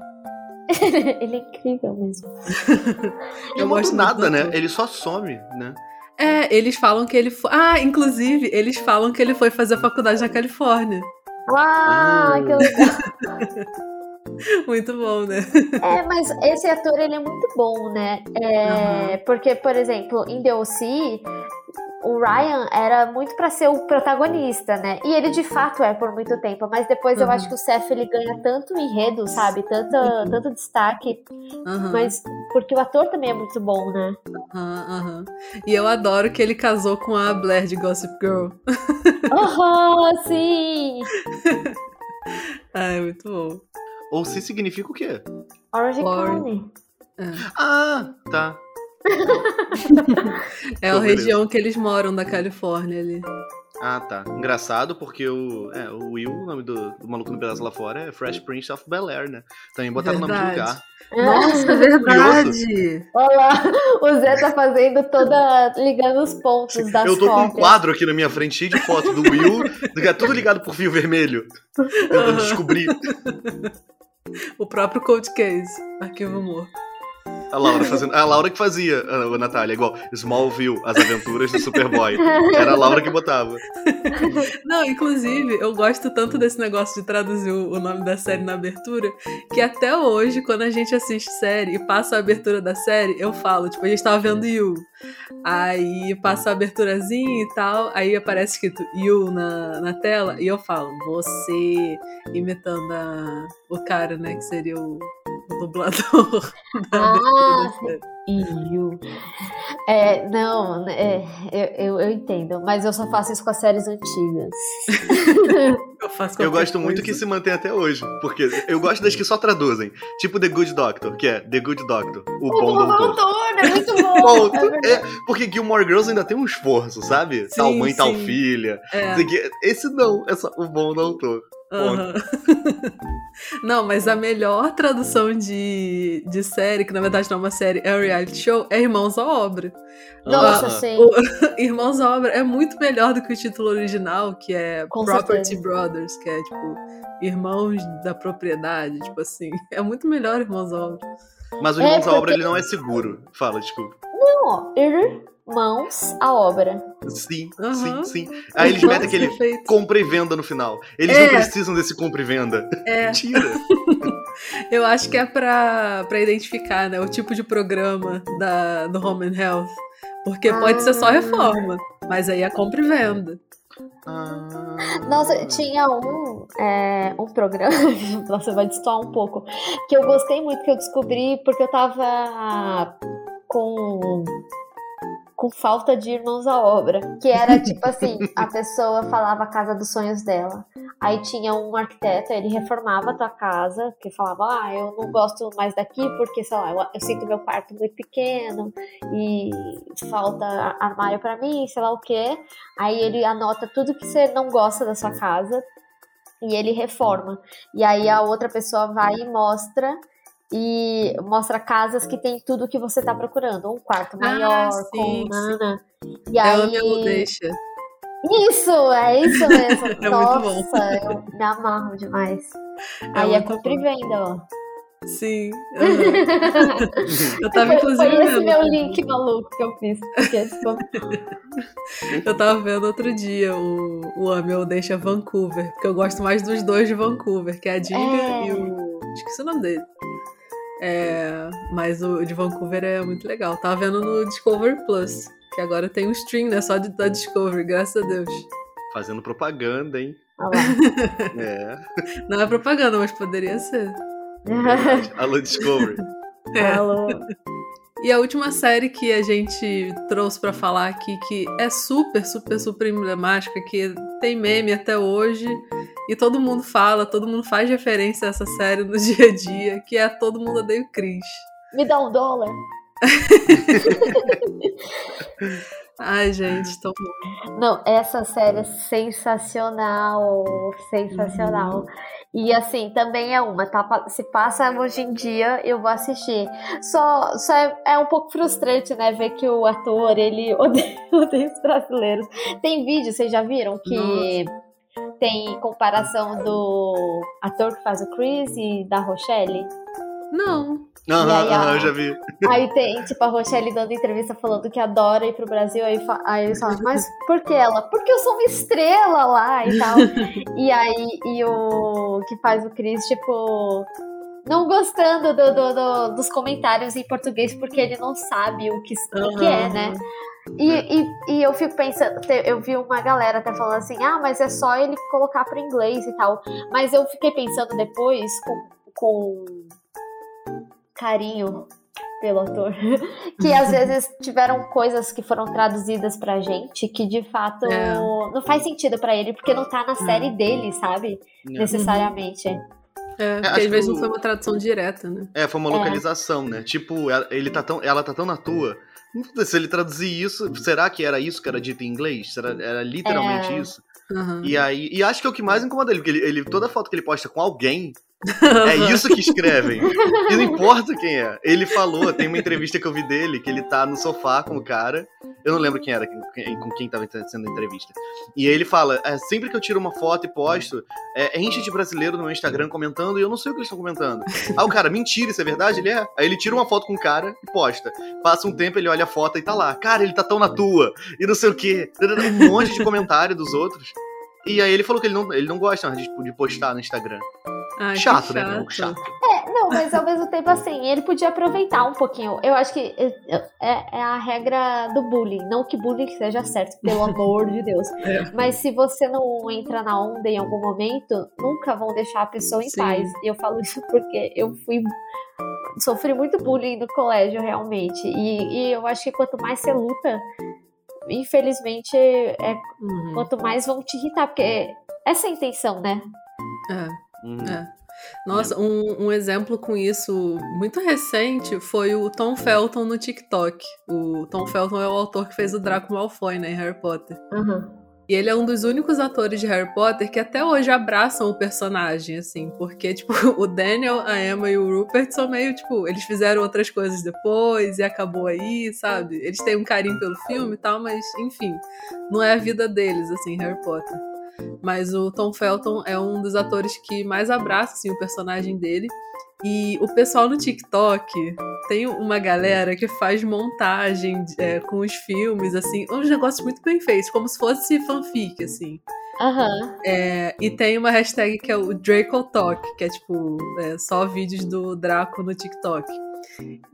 Ele é incrível mesmo. Não Eu muda gosto nada, né? Ele só some, né? É, eles falam que ele foi. Ah, inclusive, eles falam que ele foi fazer faculdade na Califórnia. Ah, Ah. que legal. Muito bom, né? É, mas esse ator, ele é muito bom, né? É, Aham. Porque, por exemplo, em DLC, o Ryan era muito pra ser o protagonista, né? E ele de fato é por muito tempo, mas depois eu Uhum. acho que o Seth ele ganha tanto enredo, sabe? Tanto, tanto destaque, Aham, mas porque o ator também é muito bom, né? aham, aham. E eu adoro que ele casou com a Blair de Gossip Girl. Aham, sim! Ai, muito bom. Ou se significa o quê? Orange Orange. County. Ah, tá. É a beleza. região que eles moram da Califórnia ali. Ah, tá. Engraçado porque o, é, o Will, o nome do, do maluco no pedaço lá fora, é Fresh Prince of Bel Air, né? Também botaram o nome de Verdade. lugar. Nossa, é verdade! Olha lá, o Zé tá fazendo toda. ligando os pontos das Eu tô com um cópias. quadro aqui na minha frente cheio de fotos do Will, tudo ligado por fio vermelho. Tentando Aham. descobrir. O próprio Cold Case, Arquivo Humor. A Laura fazendo. A Laura que fazia, a, Natália, igual Smallville, as aventuras do Superboy. Era a Laura que botava. Não, inclusive, eu gosto tanto desse negócio de traduzir o o nome da série na abertura, que até hoje, quando a gente assiste série e passa a abertura da série, eu falo, tipo, a gente tava vendo You. Aí passa a aberturazinha e tal, aí aparece escrito You na, na tela, e eu falo, você, imitando a- o cara, né, que seria o, o dublador Ah. Iu. É, não, é, eu, eu, eu entendo, mas eu só faço isso com as séries antigas. Eu, faço Eu gosto muito que coisa. se mantém até hoje. Porque eu gosto das que só traduzem. Tipo The Good Doctor, que é The Good Doctor, o bom doutor. é muito bom. É. É, porque Gilmore Girls ainda tem um esforço, sabe? Sim, tal mãe, tal sim. filha. É. Esse não, é só o bom doutor. Não, mas a melhor tradução de, de série, que na verdade não é uma série, é um reality show, é Irmãos à Obra. Nossa, Ah, sim. O Irmãos à Obra é muito melhor do que o título original, que é Com Property certeza. Brothers, que é tipo Irmãos da Propriedade, tipo assim. É muito melhor Irmãos à Obra. Mas o É, Irmãos à Obra porque- ele não é seguro. Fala, desculpa. Não, ó, irmãos à obra. Sim, Aham. sim, sim. Aí eles metem aquele perfeitos. compra e venda no final. Eles É. não precisam desse compra e venda. É, Mentira. eu acho que é pra, pra identificar, né, o tipo de programa da, do Home and Health. Porque pode ser só Ah. reforma, mas aí é compra e venda. Ah. Nossa, tinha um, é, um programa, nossa, vai destoar um pouco, que eu gostei muito, que eu descobri porque eu tava com, com falta de irmãos à obra. Que era tipo assim, a pessoa falava a casa dos sonhos dela. Aí tinha um arquiteto, ele reformava a tua casa, que falava, ah, eu não gosto mais daqui porque, sei lá, eu, eu sinto meu quarto muito pequeno e falta armário pra mim, sei lá o quê. Aí ele anota tudo que você não gosta da sua casa e ele reforma. E aí a outra pessoa vai e mostra e mostra casas que tem tudo que você tá procurando, um quarto Ah, maior, sim, com sim. nana. E Ela aí me deixa. isso, é isso mesmo. É Nossa, eu me amarro demais. É aí é compra e venda, ó. Sim. aham. Eu tava inclusive foi esse vendo. meu link maluco que eu fiz. Porque, tipo, Eu tava vendo outro dia o, o Ame ou Deixa Vancouver, porque eu gosto mais dos dois de Vancouver, que é a Diga É. e o. Esqueci o nome dele. É, mas o de Vancouver é muito legal. Tava vendo no Discovery Plus, que agora tem um stream, né? Só de, da Discovery, graças a Deus. Fazendo propaganda, hein? É. Não é propaganda, mas poderia ser. Alô, Discovery. É. Alô. E a última série que a gente trouxe pra falar aqui, que é super, super, super emblemática, que tem meme até hoje, e todo mundo fala, todo mundo faz referência a essa série no dia a dia, que é Todo Mundo Odeia o Chris. Me dá um dólar. Ai, gente, tão Não, essa série é sensacional. Sensacional. E assim, também é uma, tá? Se passa hoje em dia, eu vou assistir. Só, só é, é um pouco frustrante, né? Ver que o ator, ele odeia, odeia os brasileiros. Tem vídeo, vocês já viram? Que tem comparação do ator que faz o Chris e da Rochelle. Não. Aham, aí, aham, já vi. Aí tem, tipo, a Rochelle dando entrevista falando que adora ir pro Brasil. Aí, aí eles falam, mas por que ela? Porque eu sou uma estrela lá e tal. e aí, e o que faz o Chris, tipo, não gostando do- do- do- dos comentários em português, porque ele não sabe o que, o que é, né? E, e, e eu fico pensando, eu vi uma galera até falando assim, ah, mas é só ele colocar pro inglês e tal. Mas eu fiquei pensando depois, com, com carinho pelo ator, que às vezes tiveram coisas que foram traduzidas pra gente que de fato É. não faz sentido pra ele, porque não tá na série dele, sabe? Necessariamente. É, porque às vezes que não foi uma tradução direta, né? É, foi uma É. localização, né? Tipo, ela, ele tá tão, ela tá tão na tua. Se ele traduzir isso, será que era isso que era dito em inglês? Será, era literalmente É. isso? Aham. E aí, e acho que é o que mais incomoda ele, porque ele, ele- toda foto que ele posta com alguém, é isso que escrevem. E não importa quem é. Ele falou, tem uma entrevista que eu vi dele, que ele tá no sofá com o cara. Eu não lembro quem era, com quem tava sendo a entrevista. E aí ele fala: é, sempre que eu tiro uma foto e posto, é, enche de brasileiro no meu Instagram comentando e eu não sei o que eles estão comentando. Aí o cara, mentira, isso é verdade? Ele é. Aí ele tira uma foto com o cara e posta. Passa um tempo, ele olha a foto e tá lá. Cara, ele tá tão na tua. E não sei o quê. Um monte de comentário dos outros. E aí ele falou que ele não, ele não gosta de, de postar no Instagram. Ai, que chato, né? meu? Chato. É, não, mas ao mesmo tempo assim, ele podia aproveitar um pouquinho. Eu acho que é, é- é a regra do bullying. Não que bullying seja certo, pelo amor de Deus. É. Mas se você não entra na onda em algum momento, nunca vão deixar a pessoa em Sim. paz. E eu falo isso porque eu fui. Sofri muito bullying no colégio, realmente. E, e eu acho que quanto mais você luta, infelizmente, é Uhum. quanto mais vão te irritar. Porque essa é a intenção, né? É. Hum. É. Nossa, um, um exemplo com isso muito recente foi o Tom Felton no TikTok. O Tom Felton é o autor que fez o Draco Malfoy, né, em Harry Potter. Uhum. E ele é um dos únicos atores de Harry Potter que até hoje abraçam o personagem, assim, porque, tipo, o Daniel, a Emma e o Rupert são meio, tipo, eles fizeram outras coisas depois e acabou aí, sabe? Eles têm um carinho pelo filme e tal, mas, enfim, não é a vida deles, assim, Harry Potter. Mas o Tom Felton é um dos atores que mais abraça, assim, o personagem dele. E o pessoal no TikTok tem uma galera que faz montagem é, com os filmes, assim, uns negócios muito bem feitos, como se fosse fanfic, assim. Aham. É, e tem uma hashtag que é o Draco Talk, que é tipo é, só vídeos do Draco no TikTok.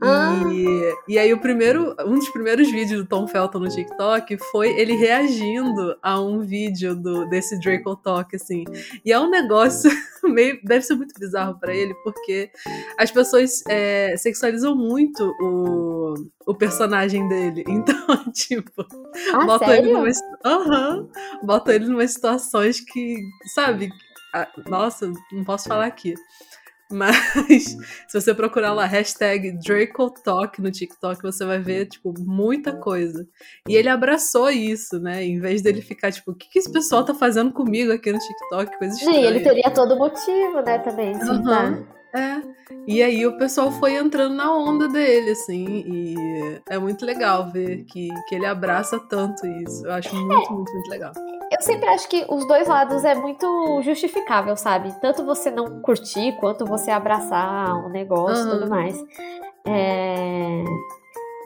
Ah. E, e aí o primeiro, um dos primeiros vídeos do Tom Felton no TikTok foi ele reagindo a um vídeo do, desse Draco Talk, assim. E é um negócio meio. Deve ser muito bizarro pra ele, porque as pessoas é, sexualizam muito o, o personagem dele. Então, tipo, Ah, botam ele sério? numa. Aham. botam ele numa situações que, sabe? Nossa, não posso falar aqui. Mas se você procurar lá hashtag DracoTalk no TikTok, você vai ver, tipo, muita coisa. E ele abraçou isso, né? Em vez dele ficar, tipo, o que, que esse pessoal tá fazendo comigo aqui no TikTok? Coisa Sim, estranha. ele teria todo motivo, né, também. Assim, Aham. tá? É. E aí o pessoal foi entrando na onda dele, assim, e é muito legal ver que, que ele abraça tanto isso. Eu acho muito, muito, muito legal. Eu sempre acho que os dois lados é muito justificável, sabe? Tanto você não curtir, quanto você abraçar o negócio e Aham. tudo mais. É...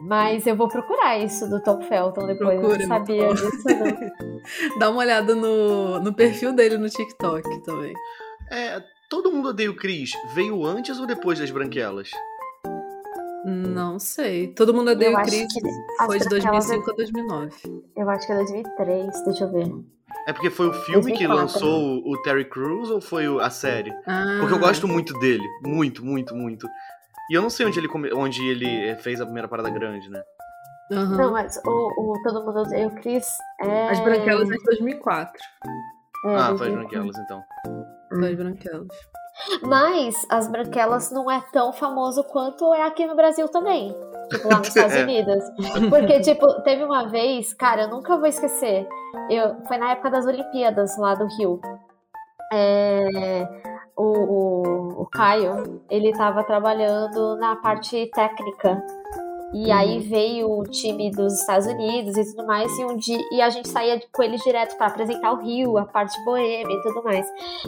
Mas eu vou procurar isso do Tom Felton depois. Procura, eu não sabia disso, não. Dá uma olhada no, no perfil dele no TikTok também. É, todo mundo odeia o Chris. Veio antes ou depois das branquelas? Não sei. Todo mundo odeia Eu o Chris. que Foi de branquelas 2005 a 2009. Eu acho que é 2003, deixa eu ver. É porque foi o filme que 2004. lançou o- o Terry Crews ou foi o- a série? Ah, Porque eu gosto muito dele. Muito, muito, muito. E eu não sei onde ele, come- onde ele fez a primeira parada grande, né? aham. Não, mas o, o Todo Mundo Odeia o Chris é... As Branquelas é de 2004. é, ah, 2004. faz branquelas então. Foi as Branquelas. Mas as branquelas não é tão famoso quanto é aqui no Brasil também. Tipo, lá nos Estados É. Unidos. Porque, tipo, teve uma vez, cara, eu nunca vou esquecer. Eu, foi na época das Olimpíadas lá do Rio. É, o, o, o Caio, ele tava trabalhando na parte técnica. E aí veio o time dos Estados Unidos e tudo mais, e um dia e a gente saía com eles direto pra apresentar o Rio, a parte boêmia e tudo mais.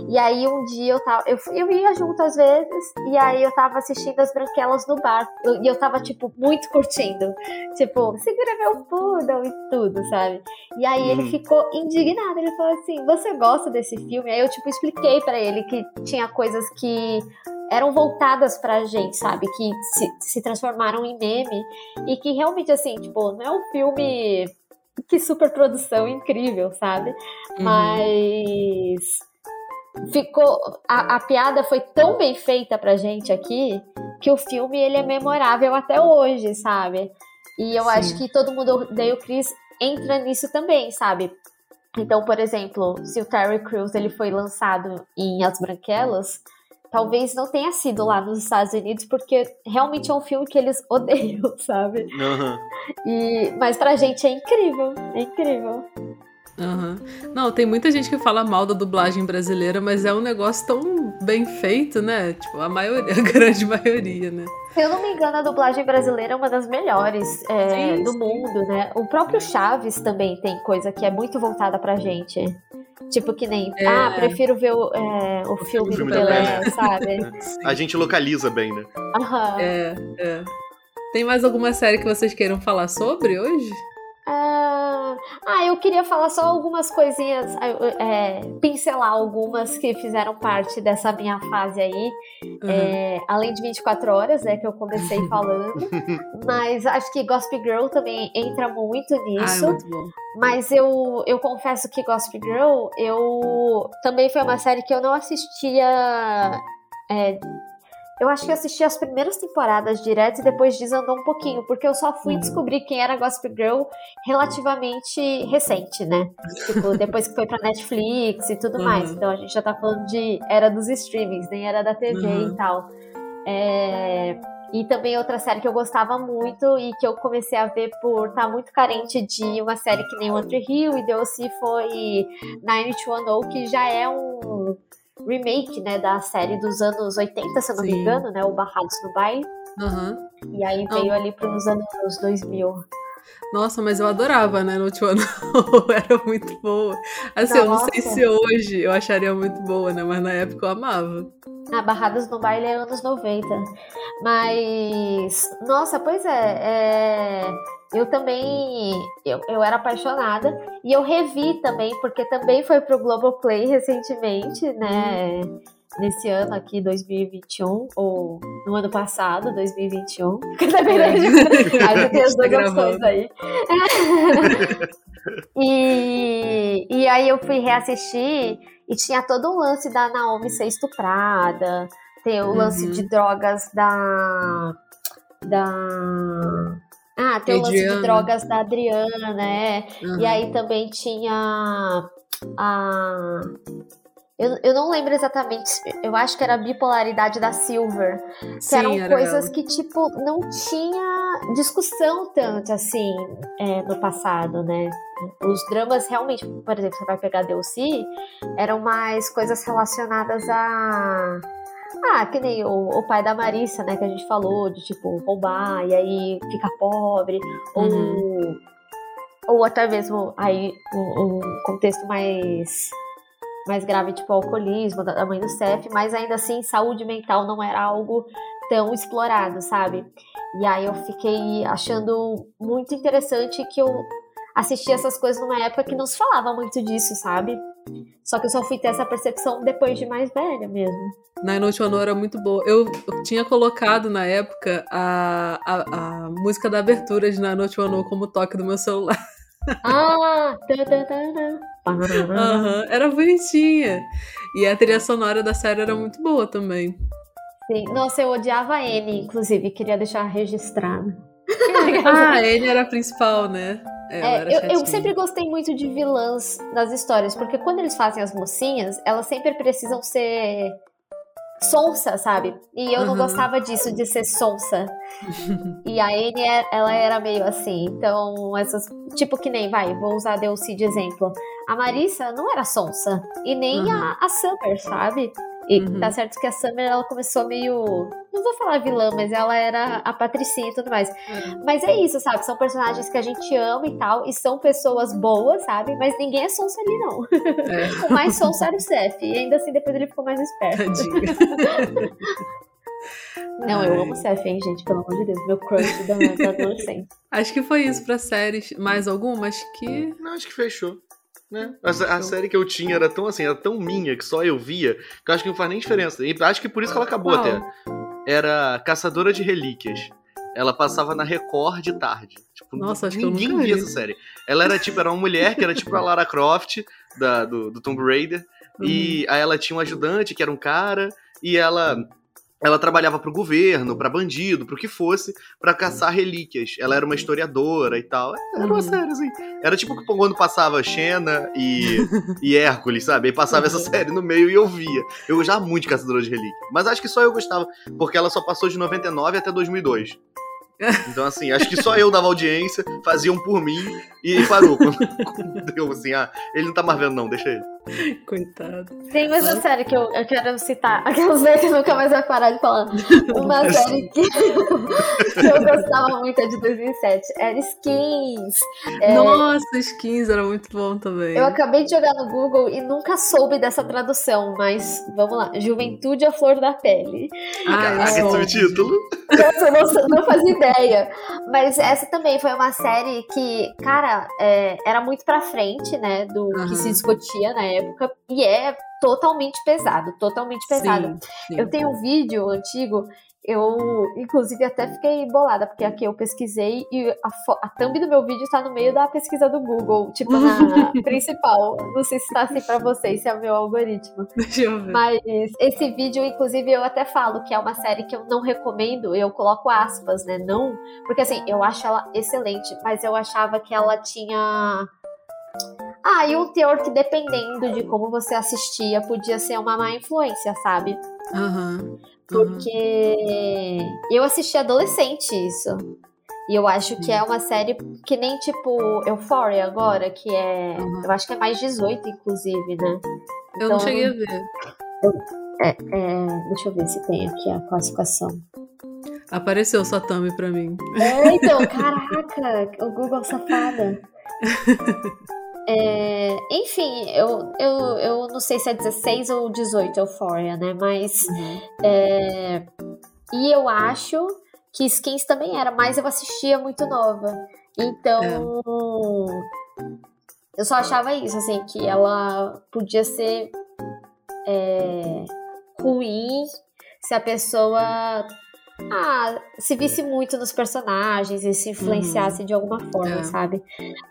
E aí um dia eu tava. Eu, fui- eu ia junto às vezes, e aí eu tava assistindo as branquelas no bar. Eu- e eu tava, tipo, muito curtindo. Tipo, segura meu poodle e tudo, sabe? E aí ele Uhum. ficou indignado. Ele falou assim: Você gosta desse filme? Aí eu, tipo, expliquei pra ele que tinha coisas que eram voltadas pra gente, sabe? Que se, se transformaram em meme. E que realmente, assim, tipo, não é um filme. Que super produção incrível, sabe? Uhum. Mas ficou a, a piada foi tão bem feita pra gente aqui que o filme ele é memorável até hoje, sabe? E eu Sim. acho que todo mundo odeia o Chris entra nisso também, sabe? Então, por exemplo, se o Terry Crews ele foi lançado em As Branquelas, talvez não tenha sido lá nos Estados Unidos, porque realmente é um filme que eles odeiam, sabe? Aham. E, mas pra gente é incrível, é incrível. Aham. Não, tem muita gente que fala mal da dublagem brasileira, mas é um negócio tão bem feito, né? Tipo, a maioria, a grande maioria, né? Se eu não me engano, a dublagem brasileira é uma das melhores é, Sim, do sim. mundo, né? O próprio Chaves também tem coisa que é muito voltada pra gente. Tipo que nem, É. ah, prefiro ver o, é, o filme, filme do Pelé. sabe? A gente localiza bem, né? Aham. É, é. Tem mais alguma série que vocês queiram falar sobre hoje? Ah, ah, eu queria falar só algumas coisinhas, é, pincelar algumas que fizeram parte dessa minha fase aí. Uhum. É, além de 24 horas, né, que eu comecei falando. Mas acho que Gossip Girl também entra muito Ah, é nisso. muito bom. Mas eu, eu confesso que Gossip Girl, eu também foi uma série que eu não assistia. é, eu acho que eu assisti as primeiras temporadas direto e depois desandou um pouquinho, porque eu só fui Uhum. descobrir quem era Gossip Girl relativamente recente, né? Tipo, depois que foi pra Netflix e tudo Uhum. mais. Então a gente já tá falando de era dos streamings, nem era da TV Uhum. e tal. É, E também outra série que eu gostava muito e que eu comecei a ver por estar tá muito carente de uma série que nem One Tree Hill e DLC foi Nine to One que já é um remake, né, da série dos anos 80, se eu não Sim. me engano, né, o Barrados no Baile. Uhum. E aí veio ali para os anos 2000. Nossa, mas eu adorava, né? No último ano era muito boa. Assim, Nossa. eu não sei se hoje eu acharia muito boa, né? Mas na época eu amava. Ah, Barradas no Baile é anos 90. Mas. Nossa, pois é. é... Eu também. Eu, eu era apaixonada. E eu revi também, porque também foi pro Globoplay recentemente, né? Hum nesse ano aqui, 2021, ou no ano passado, 2021. Aí tem as duas tá opções aí. e, e aí eu fui reassistir e tinha todo um lance da Naomi ser estuprada, tem o lance uhum. de drogas da. da. Ah, tem o lance de drogas da Adriana, né? Uhum. E aí também tinha a eu, eu não lembro exatamente, eu acho que era a bipolaridade da Silver. Que Sim, eram era coisas ela. que, tipo, não tinha discussão tanto assim é, no passado, né? Os dramas realmente, por exemplo, você vai pegar DLC, eram mais coisas relacionadas a. Ah, que nem o, o, pai da Marissa, né, que a gente falou, de tipo, roubar e aí ficar pobre, uhum. ou, ou até mesmo aí um, um contexto mais mais grave, tipo alcoolismo, da mãe do Seth, mas ainda assim saúde mental não era algo tão explorado, sabe? E aí eu fiquei achando muito interessante que eu assisti essas coisas numa época que não se falava muito disso, sabe? Só que eu só fui ter essa percepção depois de mais velha mesmo. Nine Note One era muito boa. Eu, tinha colocado na época a, a, a música da abertura de Nine Note One como toque do meu celular. Ah! Uhum, era bonitinha. E a trilha sonora da série era muito boa também. Sim. Nossa, eu odiava a N, inclusive, queria deixar registrado. ah, a N era a principal, né? É, eu, eu, sempre gostei muito de vilãs nas histórias, porque quando eles fazem as mocinhas, elas sempre precisam ser sonsa, sabe? E eu uhum. não gostava disso, de ser sonsa. e a Anne, é, ela era meio assim. Então, essas. Tipo que nem, vai, vou usar a Delcy de exemplo. A Marissa não era sonsa. E nem uhum. a, a Summer, sabe? E uhum. tá certo que a Summer ela começou meio. Não vou falar vilã, mas ela era a patricinha e tudo mais. Uhum. Mas é isso, sabe? São personagens que a gente ama e tal. E são pessoas boas, sabe? Mas ninguém é sonsa ali, não. É. o mais sonsa era o Seth. E ainda assim, depois ele ficou mais esperto. Não, eu amo Seth, hein, gente? Pelo amor de Deus. Meu crush da, adolescente. Acho que foi isso pra séries. Mais algumas que. Não, acho que fechou. Né? A, a, série que eu tinha era tão assim, era tão minha que só eu via, que eu acho que não faz nem diferença. E acho que por isso que ela acabou até. Era Caçadora de Relíquias. Ela passava na Record de tarde. Tipo, Nossa, acho ninguém via essa série. Ela era tipo, era uma mulher que era tipo a Lara Croft da, do, do Tomb Raider. Uhum. E aí ela tinha um ajudante que era um cara. E ela ela trabalhava para o governo, para bandido, para o que fosse, para caçar relíquias. Ela era uma historiadora e tal. Era uma uhum. série, assim. Era tipo quando passava Xena e, e Hércules, sabe? Aí passava essa uhum. série no meio e eu via. Eu gostava muito de Caçadora de Relíquias. Mas acho que só eu gostava, porque ela só passou de 99 até 2002. Então, assim, acho que só eu dava audiência, faziam por mim e parou. Deu assim, ah, ele não tá mais vendo, não, deixa ele. Coitado. Tem mais uma série que eu, eu quero citar. Aquelas vezes que nunca mais vai parar de falar. Uma série que, que eu gostava muito é de 2007. Era Skins. É... Nossa, Skins era muito bom também. Eu acabei de jogar no Google e nunca soube dessa tradução, mas vamos lá. Juventude a Flor da Pele. Ah, esse é o título? Nossa, não, não fazia ideia. Mas essa também foi uma série que, cara, é, era muito pra frente, né? Do uhum. que se discutia na época. E é totalmente pesado, totalmente pesado. Sim, sim. Eu tenho um vídeo antigo eu, inclusive, até fiquei bolada, porque aqui eu pesquisei e a, a thumb do meu vídeo está no meio da pesquisa do Google, tipo na principal. Não sei se está assim para vocês, se é o meu algoritmo. Deixa eu ver. Mas esse vídeo, inclusive, eu até falo que é uma série que eu não recomendo, eu coloco aspas, né? Não, porque assim, eu acho ela excelente, mas eu achava que ela tinha Ah, e um teor que dependendo de como você assistia, podia ser uma má influência, sabe? Uhum. Porque eu assisti adolescente isso. E eu acho que é uma série que nem tipo Euphoria agora, que é. Uhum. Eu acho que é mais 18, inclusive, né? Eu não cheguei a ver. É, é, deixa eu ver se tem aqui a classificação. Apareceu sua thumb pra mim. É, então, caraca, o Google safada. É, enfim, eu, eu, eu não sei se é 16 ou 18 Euphoria, né? Mas. Uhum. É, e eu acho que Skins também era, mas eu assistia muito nova. Então. É. Eu só achava isso, assim, que ela podia ser é, ruim se a pessoa ah, se visse muito nos personagens e se influenciasse uhum. de alguma forma, é. sabe?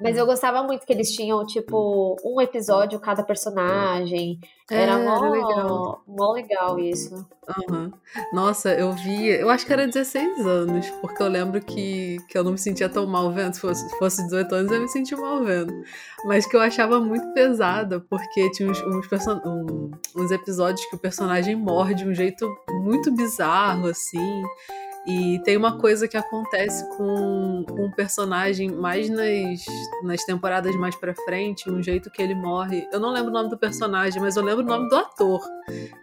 Mas eu gostava muito que eles tinham, tipo, um episódio cada personagem. É, era mó, era legal. mó legal isso. Uhum. Nossa, eu vi. Eu acho que era 16 anos, porque eu lembro que, que eu não me sentia tão mal vendo. Se fosse, fosse 18 anos, eu me sentia mal vendo. Mas que eu achava muito pesada, porque tinha uns, uns, um, uns episódios que o personagem morre de um jeito muito bizarro, assim. E tem uma coisa que acontece com, com um personagem mais nas, nas temporadas mais pra frente, um jeito que ele morre. Eu não lembro o nome do personagem, mas eu lembro o nome do ator,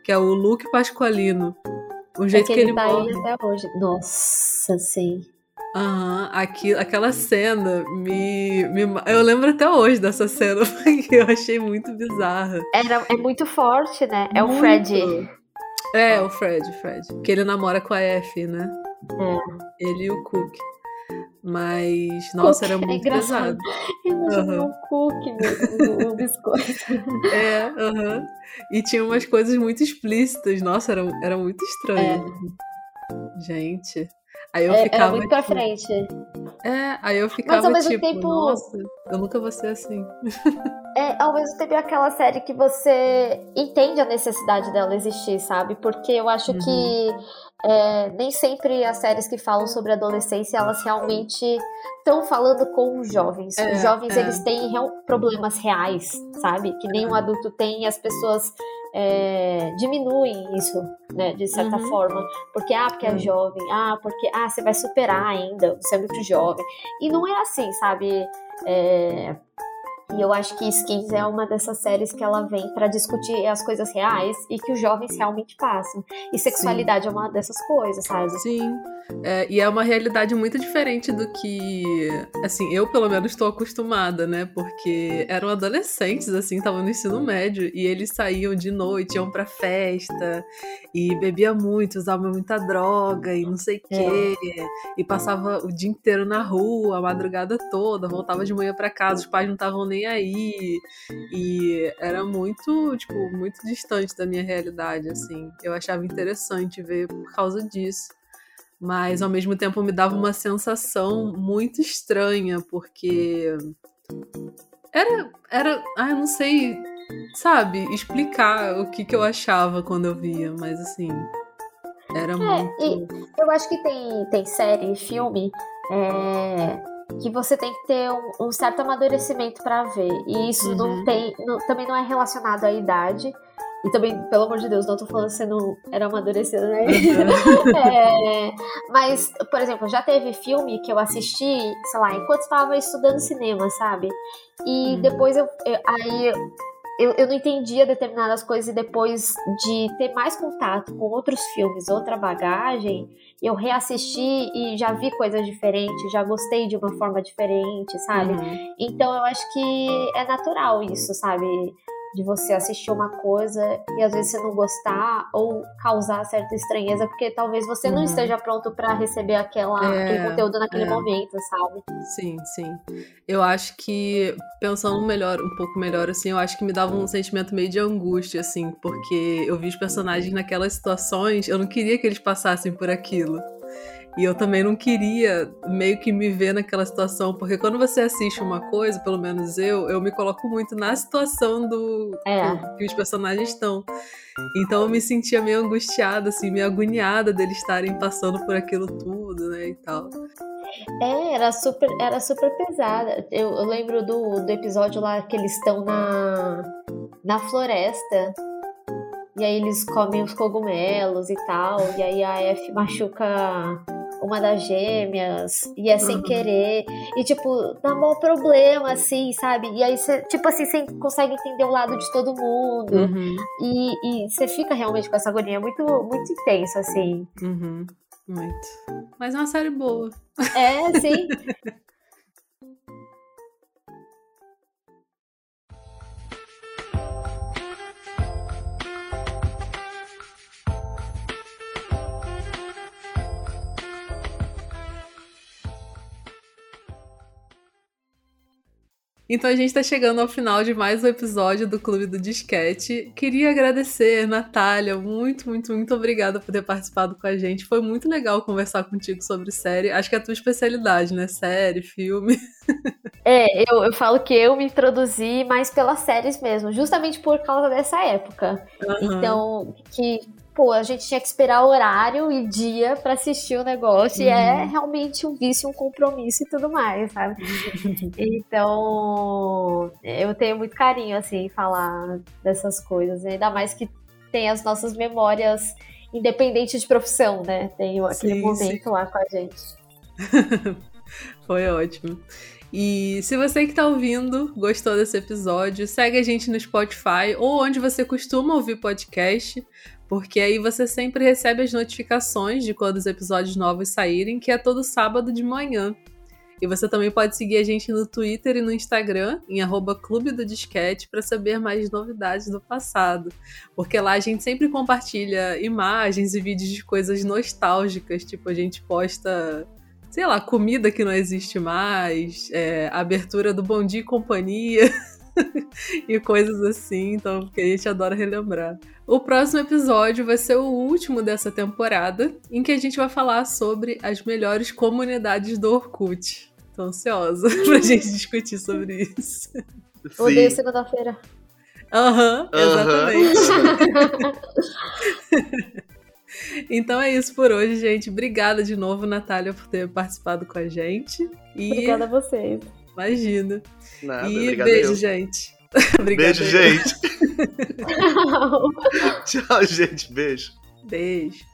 que é o Luke Pasqualino. O jeito é que, ele, ele tá morre. Até hoje. Nossa, sim. Aham, uhum, aquela cena me, me. Eu lembro até hoje dessa cena, porque eu achei muito bizarra. Era, é muito forte, né? É muito. o Fred. É, o Fred, Fred. Que ele namora com a F, né? É. Ele e o Cook. Mas, nossa, era muito é pesado. Imagina uhum. um cookie mesmo, um biscoito. É, aham. Uhum. E tinha umas coisas muito explícitas. Nossa, era, era muito estranho. É. Gente. Aí eu é, ficava. Era muito pra tipo, frente. É, aí eu ficava Mas, ao mesmo tipo, tempo... nossa, eu nunca vou ser assim. É, ao mesmo tempo é aquela série que você entende a necessidade dela existir, sabe? Porque eu acho uhum. que é, nem sempre as séries que falam sobre adolescência elas realmente estão falando com os jovens. É, os jovens é. eles têm real, problemas reais, sabe? Que nenhum adulto tem e as pessoas é, diminuem isso, né? De certa uhum. forma. Porque, ah, porque é jovem. Ah, porque, ah, você vai superar ainda. Você é muito jovem. E não é assim, sabe? É, e eu acho que Skins é uma dessas séries que ela vem para discutir as coisas reais e que os jovens realmente passam. E sexualidade Sim. é uma dessas coisas, sabe? Sim. É, e é uma realidade muito diferente do que, assim, eu pelo menos estou acostumada, né? Porque eram adolescentes, assim, estavam no ensino médio e eles saíam de noite, iam pra festa e bebia muito, usava muita droga e não sei o quê. É. E passava o dia inteiro na rua, a madrugada toda, voltava de manhã para casa, os pais não estavam nem aí. E era muito, tipo, muito distante da minha realidade, assim. Eu achava interessante ver por causa disso mas ao mesmo tempo me dava uma sensação muito estranha, porque era, era, ah, eu não sei, sabe, explicar o que, que eu achava quando eu via, mas assim, era é, muito. eu acho que tem, tem série, filme, é, que você tem que ter um, um certo amadurecimento para ver, e isso uhum. não tem, não, também não é relacionado à idade. E também, pelo amor de Deus, não tô falando que você não era amadurecida, né? Uhum. é, mas, por exemplo, já teve filme que eu assisti, sei lá, enquanto estava estudando cinema, sabe? E uhum. depois eu, eu aí eu, eu não entendia determinadas coisas e depois de ter mais contato com outros filmes, outra bagagem, eu reassisti e já vi coisas diferentes, já gostei de uma forma diferente, sabe? Uhum. Então eu acho que é natural isso, sabe? De você assistir uma coisa e às vezes você não gostar ou causar certa estranheza, porque talvez você uhum. não esteja pronto para receber aquela, é, aquele conteúdo naquele é. momento, sabe? Sim, sim. Eu acho que, pensando melhor, um pouco melhor, assim, eu acho que me dava um sentimento meio de angústia, assim, porque eu vi os personagens naquelas situações, eu não queria que eles passassem por aquilo. E eu também não queria meio que me ver naquela situação, porque quando você assiste uma coisa, pelo menos eu, eu me coloco muito na situação do é. que, que os personagens estão. Então eu me sentia meio angustiada, assim, meio agoniada deles estarem passando por aquilo tudo, né, e tal. É, era super, era super pesada. Eu, eu lembro do, do episódio lá que eles estão na, na floresta. E aí eles comem os cogumelos e tal. E aí a F machuca uma das gêmeas, e é sem uhum. querer, e tipo, dá maior problema, assim, sabe? E aí você, tipo assim, você consegue entender o lado de todo mundo, uhum. e você fica realmente com essa agonia muito, muito intensa, assim. Uhum. Muito. Mas é uma série boa. É, sim. Então a gente está chegando ao final de mais um episódio do Clube do Disquete. Queria agradecer, Natália, muito, muito, muito obrigada por ter participado com a gente. Foi muito legal conversar contigo sobre série. Acho que é a tua especialidade, né? Série, filme. É, eu, eu falo que eu me introduzi mais pelas séries mesmo, justamente por causa dessa época. Uhum. Então, que pô, a gente tinha que esperar horário e dia para assistir o negócio, uhum. e é uhum. realmente um vício, um compromisso e tudo mais, sabe? então, eu tenho muito carinho, assim, em falar dessas coisas, ainda mais que tem as nossas memórias independente de profissão, né? Tem aquele sim, momento sim. lá com a gente. Foi ótimo. E se você que está ouvindo gostou desse episódio, segue a gente no Spotify ou onde você costuma ouvir podcast, porque aí você sempre recebe as notificações de quando os episódios novos saírem, que é todo sábado de manhã. E você também pode seguir a gente no Twitter e no Instagram, em Clube do Disquete, para saber mais novidades do passado. Porque lá a gente sempre compartilha imagens e vídeos de coisas nostálgicas, tipo, a gente posta, sei lá, comida que não existe mais, é, abertura do Bom Dia e Companhia. e coisas assim, então, porque a gente adora relembrar. O próximo episódio vai ser o último dessa temporada, em que a gente vai falar sobre as melhores comunidades do Orkut. Tô ansiosa pra gente discutir sobre isso. Odeio segunda-feira. Aham, uhum, exatamente. então é isso por hoje, gente. Obrigada de novo, Natália, por ter participado com a gente. E... Obrigada a vocês. Imagina. Nada, e beijo, eu. gente. beijo, gente. Tchau, gente. Beijo. Beijo.